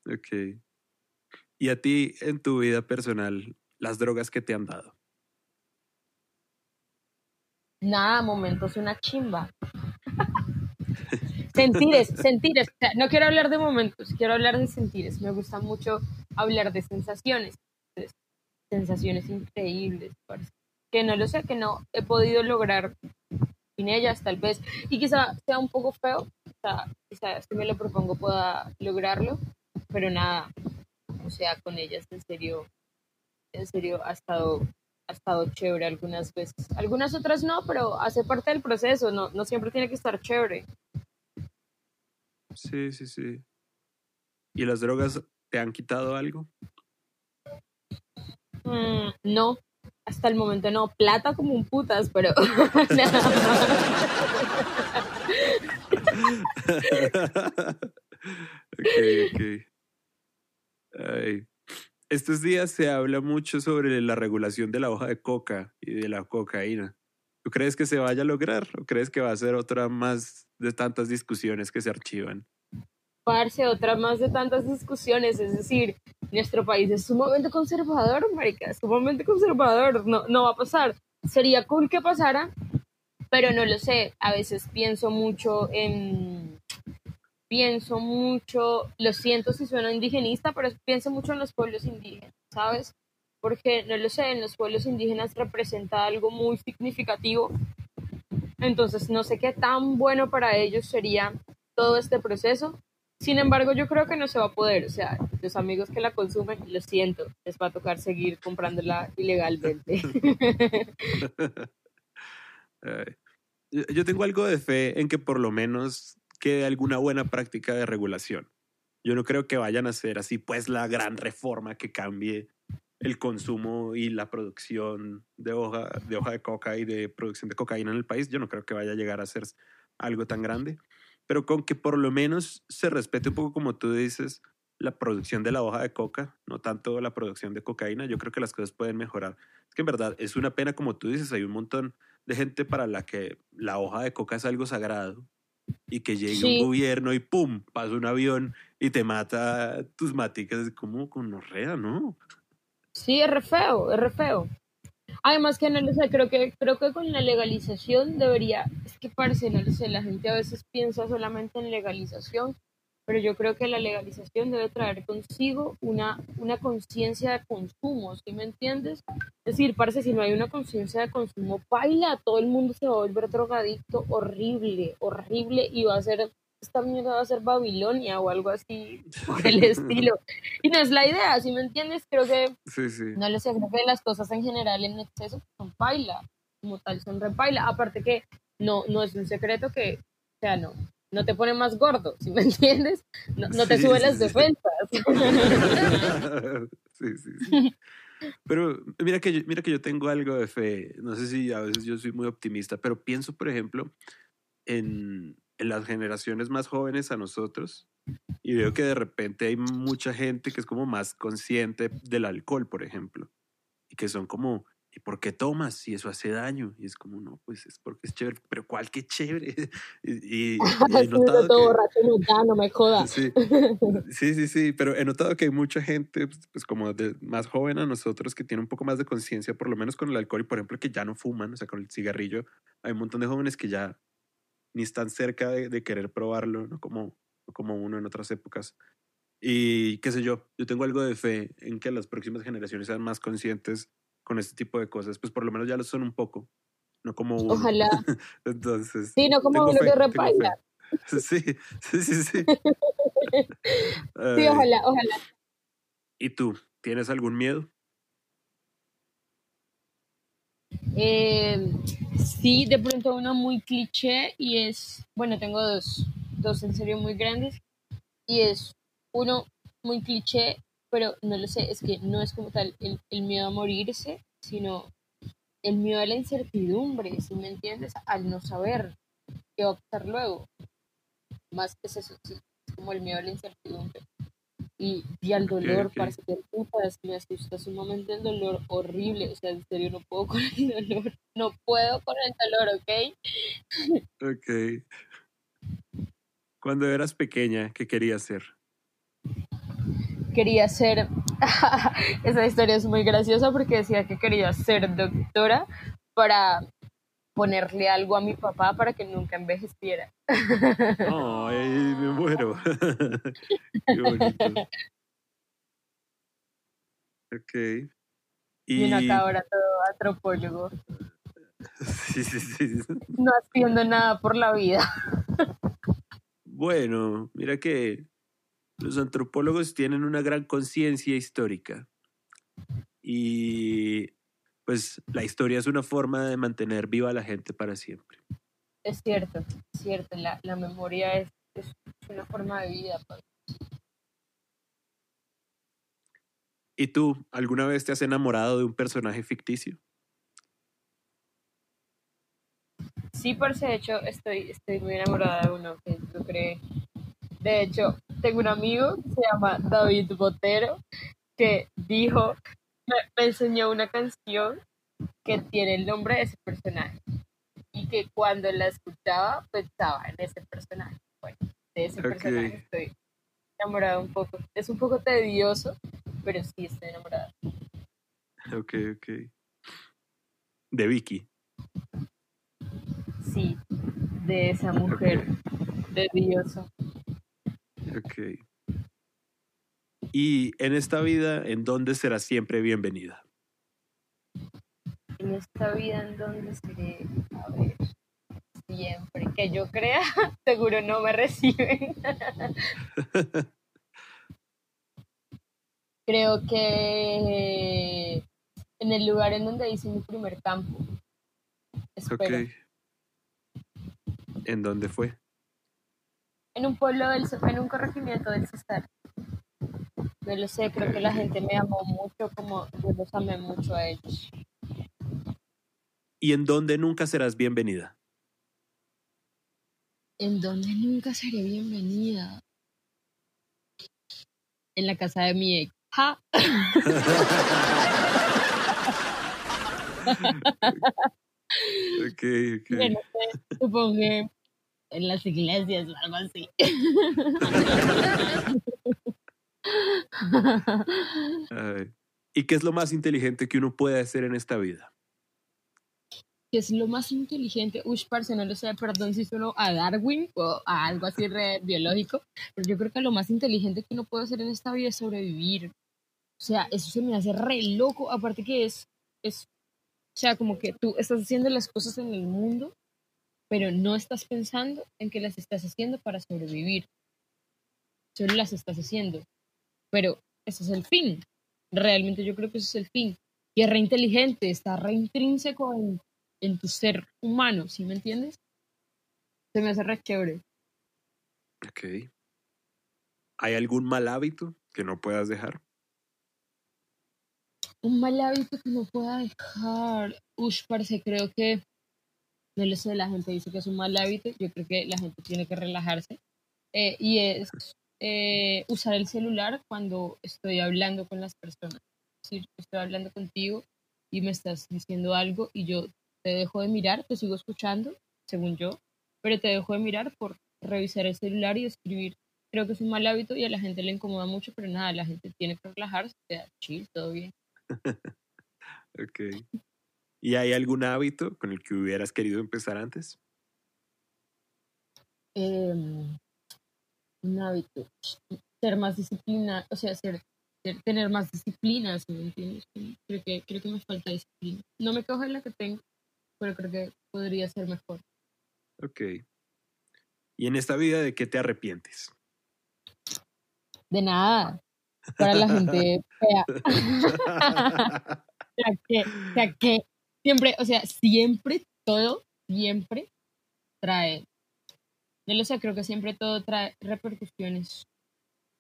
ok. ¿Y a ti, en tu vida personal, las drogas que te han dado? Nada, momentos una chimba. sentires, sentires. no quiero hablar de momentos, quiero hablar de sentires. Me gusta mucho hablar de sensaciones. Sensaciones increíbles, que no lo sé, que no he podido lograr sin ellas, tal vez. Y quizá sea un poco feo, quizá si me lo propongo pueda lograrlo, pero nada, o sea, con ellas en serio, en serio ha estado, ha estado chévere algunas veces. Algunas otras no, pero hace parte del proceso, no, no siempre tiene que estar chévere. Sí, sí, sí. ¿Y las drogas te han quitado algo? Mm, no, hasta el momento no. Plata como un putas, pero ok, ok. Estos días se habla mucho sobre la regulación de la hoja de coca y de la cocaína. ¿Tú crees que se vaya a lograr o crees que va a ser otra más de tantas discusiones que se archivan? Parce, otra más de tantas discusiones, es decir, nuestro país es sumamente conservador, marica, sumamente conservador, no, no va a pasar. Sería cool que pasara, pero no lo sé, a veces pienso mucho en, pienso mucho, lo siento si suena indigenista, pero pienso mucho en los pueblos indígenas, ¿sabes? Porque, no lo sé, en los pueblos indígenas representa algo muy significativo. Entonces, no sé qué tan bueno para ellos sería todo este proceso. Sin embargo, yo creo que no se va a poder. O sea, los amigos que la consumen, lo siento, les va a tocar seguir comprándola ilegalmente. yo tengo algo de fe en que por lo menos quede alguna buena práctica de regulación. Yo no creo que vayan a hacer así, pues, la gran reforma que cambie el consumo y la producción de hoja, de hoja de coca y de producción de cocaína en el país. Yo no creo que vaya a llegar a ser algo tan grande, pero con que por lo menos se respete un poco, como tú dices, la producción de la hoja de coca, no tanto la producción de cocaína, yo creo que las cosas pueden mejorar. Es que en verdad es una pena, como tú dices, hay un montón de gente para la que la hoja de coca es algo sagrado y que llegue un gobierno y ¡pum! pasa un avión y te mata tus maticas, es como con orrea, ¿no? Sí, es re feo, es re feo. Además que no lo sé, creo que, creo que con la legalización debería, es que parece, no lo sé, la gente a veces piensa solamente en legalización pero yo creo que la legalización debe traer consigo una, una conciencia de consumo, ¿sí me entiendes? Es decir, parece si no hay una conciencia de consumo, baila, todo el mundo se va a volver drogadicto, horrible, horrible, y va a ser, esta mierda va a ser Babilonia o algo así por el estilo. Y no es la idea, ¿sí me entiendes? Creo que, sí, sí. no les sé, creo que las cosas en general en exceso son baila, como tal son repaila, aparte que no, no es un secreto que, o sea, no, no te pone más gordo, ¿sí me entiendes? No, te sube las defensas. sí, sí, sí. Pero mira que, yo, mira que yo tengo algo de fe. No sé si a veces yo soy muy optimista, pero pienso, por ejemplo, en las generaciones más jóvenes a nosotros y veo que de repente hay mucha gente que es como más consciente del alcohol, por ejemplo, y que son como ¿y por qué tomas si eso hace daño? Y es como, no, pues es porque es chévere, pero ¿cuál que chévere? y, he notado todo borracho no, no me jodas. Sí, sí, sí, sí, pero he notado que hay mucha gente, pues, pues como de más joven a nosotros, que tiene un poco más de conciencia, por lo menos con el alcohol y, por ejemplo, que ya no fuman, o sea, con el cigarrillo, hay un montón de jóvenes que ya ni están cerca de, de querer probarlo, ¿no? Como, como uno en otras épocas. Y qué sé yo, yo tengo algo de fe en que las próximas generaciones sean más conscientes con este tipo de cosas, pues por lo menos ya lo son un poco, no como uno. Ojalá. Entonces. Sí, no como uno que repaila. Sí, sí, sí, sí. sí, ojalá, ojalá. ¿Y tú? ¿Tienes algún miedo? Eh, sí, de pronto uno muy cliché y es, bueno, tengo dos, dos en serio muy grandes y es uno muy cliché pero no lo sé, es que no es como tal el, miedo a morirse, sino el miedo a la incertidumbre, si me entiendes, al no saber qué va a pasar luego. Más que es eso, es como el miedo a la incertidumbre. Y, y al dolor, para que putas, me asusta sumamente el dolor horrible. O sea, en serio, no puedo con el dolor. No puedo con el dolor, ¿ok? Ok. Cuando eras pequeña, ¿qué querías ser? Quería ser. Esa historia es muy graciosa porque decía que quería ser doctora para ponerle algo a mi papá para que nunca envejeciera. Ay, me muero. Qué bonito. Ok. Y, acá ahora todo antropólogo. Sí, sí, sí. No haciendo nada por la vida. Bueno, mira que los antropólogos tienen una gran conciencia histórica. Y pues la historia es una forma de mantener viva a la gente para siempre. Es cierto, es cierto, la, memoria es, una forma de vida. Pues. ¿Y tú, alguna vez te has enamorado de un personaje ficticio? Sí, por de hecho, estoy, estoy muy enamorada de uno que tú crees. De hecho, tengo un amigo que se llama David Botero que dijo me, enseñó una canción que tiene el nombre de ese personaje y que cuando la escuchaba pensaba en ese personaje. Bueno, de ese personaje estoy enamorada un poco. Es un poco tedioso, pero sí estoy enamorada. Ok, ok. De Vicky. Sí, de esa mujer de tediosa. Ok. Y en esta vida, ¿en dónde será siempre bienvenida? En esta vida, ¿en dónde seré? A ver, siempre. Que yo crea, seguro no me reciben. Creo que en el lugar en donde hice mi primer campo. Espero. Ok. ¿En dónde fue? En un pueblo del en un corregimiento del Cesar. No lo sé, creo que la gente me amó mucho como yo los amé mucho a ellos. ¿Y en dónde nunca serás bienvenida? ¿En dónde nunca seré bienvenida? En la casa de mi ex. ¡Ja! ok, ok. supongo que en las iglesias o algo así. ¿Y qué es lo más inteligente que uno puede hacer en esta vida? ¿Qué es lo más inteligente? Uy, parce, no lo sé, perdón si sueno a Darwin o a algo así re biológico, pero yo creo que lo más inteligente que uno puede hacer en esta vida es sobrevivir. O sea, eso se me hace re loco, aparte que es, es, o sea, como que tú estás haciendo las cosas en el mundo, pero no estás pensando en que las estás haciendo para sobrevivir. Solo las estás haciendo pero ese es el fin. Realmente yo creo que ese es el fin. Y es re inteligente, está re intrínseco en, tu ser humano, ¿sí me entiendes? Se me hace re chévere. Ok. ¿Hay algún mal hábito que no puedas dejar? Un mal hábito que no pueda dejar. Ush, parece, creo que. No lo sé, la gente dice que es un mal hábito. Yo creo que la gente tiene que relajarse. Eh, y es eh, usar el celular cuando estoy hablando con las personas. Si estoy hablando contigo y me estás diciendo algo y yo te dejo de mirar, te sigo escuchando, según yo, pero te dejo de mirar por revisar el celular y escribir. Creo que es un mal hábito y a la gente le incomoda mucho, pero nada, la gente tiene que relajarse, chill, todo bien. ok. ¿Y hay algún hábito con el que hubieras querido empezar antes? Eh, un hábito, ser más disciplina, o sea, ser, tener más disciplina, ¿sí me entiendes? Creo que, creo que me falta disciplina. No me cojo en la que tengo, pero creo que podría ser mejor. Ok. ¿Y en esta vida de qué te arrepientes? De nada. Para la gente fea. o, sea, que, o sea, que siempre, o sea, siempre, todo, siempre trae no lo sé, creo que siempre todo trae repercusiones.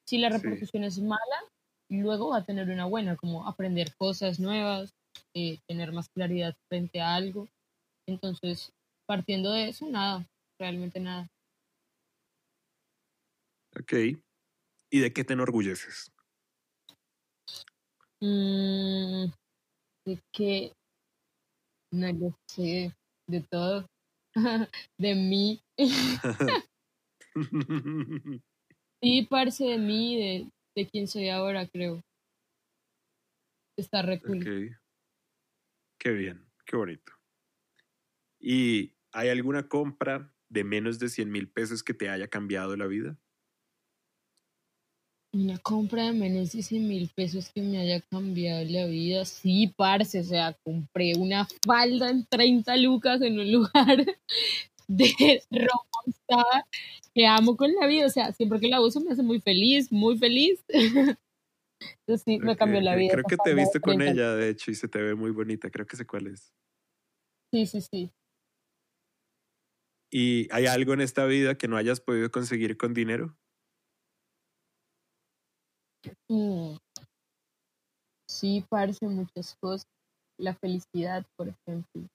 Si la repercusión es mala, luego va a tener una buena, como aprender cosas nuevas, eh, tener más claridad frente a algo. Entonces, partiendo de eso, nada, realmente nada. Ok. ¿Y de qué te enorgulleces? Mm, de que, no lo sé, de todo, de mí. sí, parce de mí, de, de quién soy ahora, creo. Está re cool. Qué bien, qué bonito. ¿Y hay alguna compra de menos de 100 mil pesos que te haya cambiado la vida? Una compra de menos de 100 mil pesos que me haya cambiado la vida. Sí, parce, o sea, compré una falda en 30 lucas en un lugar de ropa que amo con la vida. O sea, siempre que la uso me hace muy feliz, muy feliz. Entonces sí, me cambió la vida. Creo que te viste con 30 ella, de hecho, y se te ve muy bonita. Creo que sé cuál es. Sí, sí, sí. ¿Y hay algo en esta vida que no hayas podido conseguir con dinero? Mm. Sí, parce, muchas cosas. La felicidad, por ejemplo.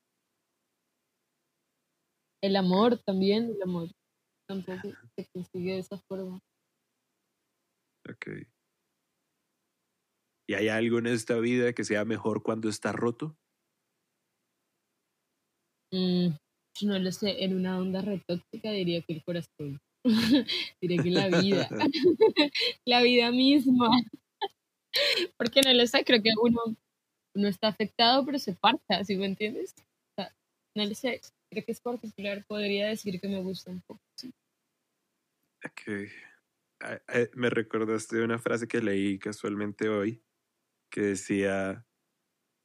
El amor también, el amor tampoco se consigue de esa forma. Ok. ¿Y hay algo en esta vida que sea mejor cuando está roto? Mm, no lo sé, en una onda retóxica diría que el corazón. diría que la vida. la vida misma. Porque no lo sé, creo que uno, uno está afectado, pero se parta, ¿sí me entiendes? O sea, no lo sé, creo que es particular, podría decir que me gusta un poco. sí. Ah, eh, Me recordaste de una frase que leí casualmente hoy que decía,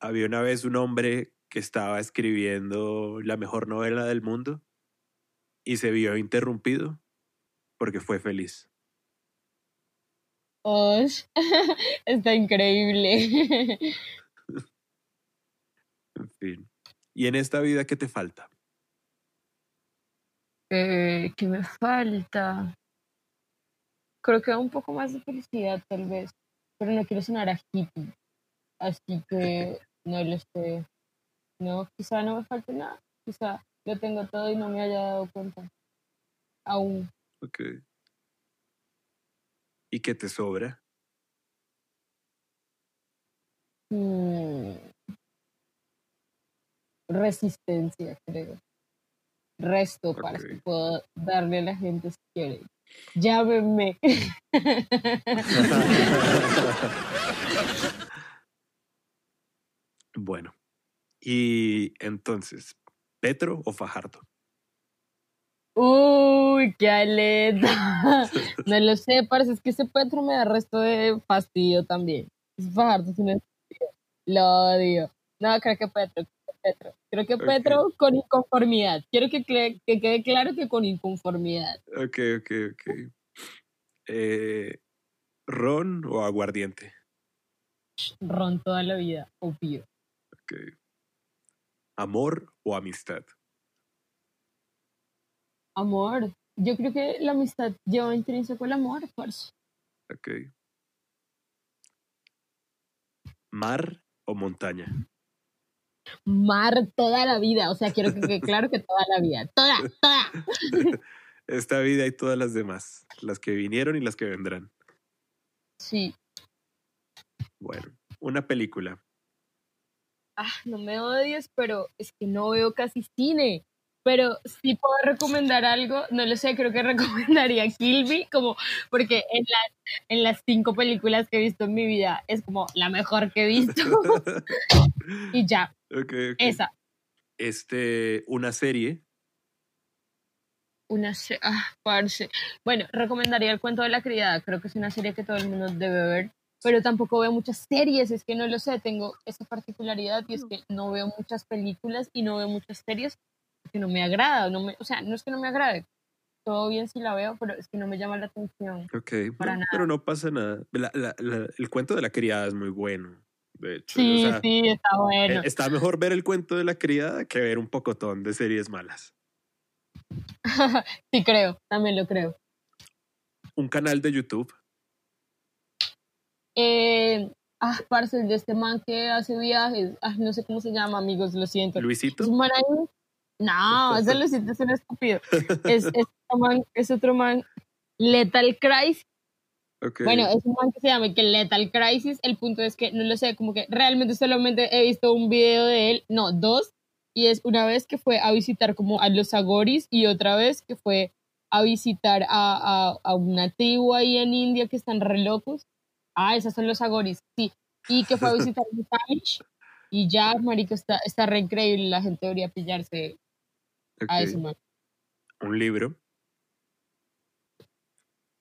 había una vez un hombre que estaba escribiendo la mejor novela del mundo y se vio interrumpido porque fue feliz. Osh, está increíble. En fin. ¿Y en esta vida qué te falta? Eh, ¿Qué me falta? Creo que un poco más de felicidad, tal vez. Pero no quiero sonar a hippie. Así que no lo sé. No, quizá no me falte nada. Quizá lo tengo todo y no me haya dado cuenta. Aún. Ok. ¿Y qué te sobra? Mm. Resistencia, creo. Resto para que Ok. puedo darle a la gente si quiere. Llámenme. Bueno. Y entonces, ¿Petro o Fajardo? Uy, qué aleta. No lo sé, parece es que ese Petro me da resto de fastidio también. Es Fajardo, es un. Lo odio. No, creo que Petro. creo que Petro. Creo que. Petro con inconformidad. Quiero que, que quede claro que con inconformidad. Ok, ok, ok. Eh, ¿Ron o aguardiente? Ron toda la vida, obvio. Ok. ¿Amor o amistad? Amor. Yo creo que la amistad lleva intrínseco el amor, parce. Ok. ¿Mar o montaña? Mar toda la vida. O sea, quiero que quede claro que toda la vida. Toda, toda. Esta vida y todas las demás, las que vinieron y las que vendrán. Sí. Bueno, una película. ah, no me odies, pero es que no veo casi cine. Pero si puedo recomendar algo, no lo sé, creo que recomendaría Kill Bill, como, porque en las, en las cinco películas que he visto en mi vida es como la mejor que he visto. y ya, Ok, ok. esa. Este, una serie. Una se- ah, parce. Bueno, recomendaría El cuento de la criada, creo que es una serie que todo el mundo debe ver, pero tampoco veo muchas series, es que no lo sé, tengo esa particularidad y es que no veo muchas películas y no veo muchas series porque no me agrada, no me, o sea, no es que no me agrade, todo bien si la veo, pero es que no me llama la atención. Ok, Para no, nada. pero no pasa nada. La- la- la- el cuento de la criada es muy bueno, de hecho. Sí, o sea, sí, está bueno. eh, Está mejor ver el cuento de la criada que ver un pocotón de series malas. sí, creo, también lo creo. Un canal de YouTube. Eh, Ah, parce, el de este man que hace viajes. Ah, no sé cómo se llama, amigos, lo siento. Luisito. Es un man ahí. No, ese Luisito es un estúpido. Es, es, otro man, es otro man. Lethal Crisis. Bueno, es un man que se llama que Lethal Crisis. El punto es que no lo sé, como que realmente solamente he visto un video de él, no, dos. Y es una vez que fue a visitar como a los Agoris y otra vez que fue a visitar a, a, a una tribu ahí en India que están re locos. Ah, esos son los Agoris, sí. Y que fue a visitar a Spanish. Y ya, marico, está, está re increíble. La gente debería pillarse a ese man. Un libro.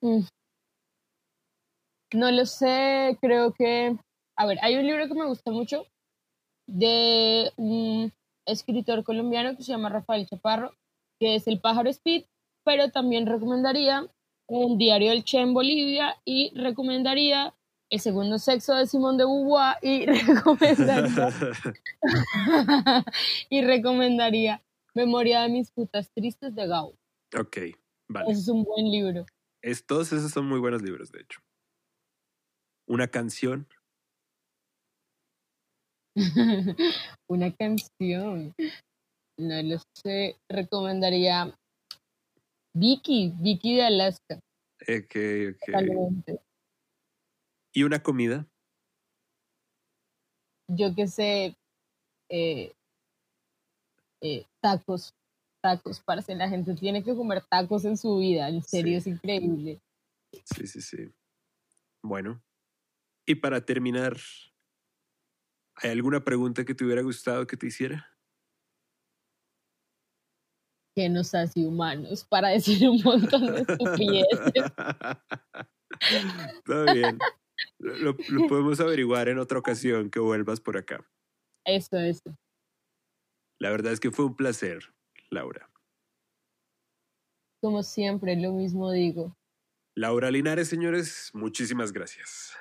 Mm. No lo sé, creo que... A ver, hay un libro que me gusta mucho de un escritor colombiano que se llama Rafael Chaparro, que es El pájaro Speed, pero también recomendaría El diario del Che en Bolivia y recomendaría El segundo sexo de Simón de Beauvoir y recomendaría, y recomendaría Memoria de mis putas tristes de Gao. ok, vale. Ese es un buen libro. Es, todos esos son muy buenos libros, de hecho. Una canción. Una canción. No lo sé. Recomendaría Vicky, Vicky de Alaska. Ok, ok. totalmente. Y una comida. Yo que sé, eh, eh, tacos, tacos, parce, la gente tiene que comer tacos en su vida, en serio, Sí. es increíble. Sí, sí, sí. Bueno. Y para terminar, ¿hay alguna pregunta que te hubiera gustado que te hiciera? Que nos hace humanos para decir un montón de estupideces. Está bien. Lo, lo- lo podemos averiguar en otra ocasión que vuelvas por acá. Eso, eso. La verdad es que fue un placer, Laura. Como siempre, lo mismo digo. Laura Linares, señores, muchísimas gracias.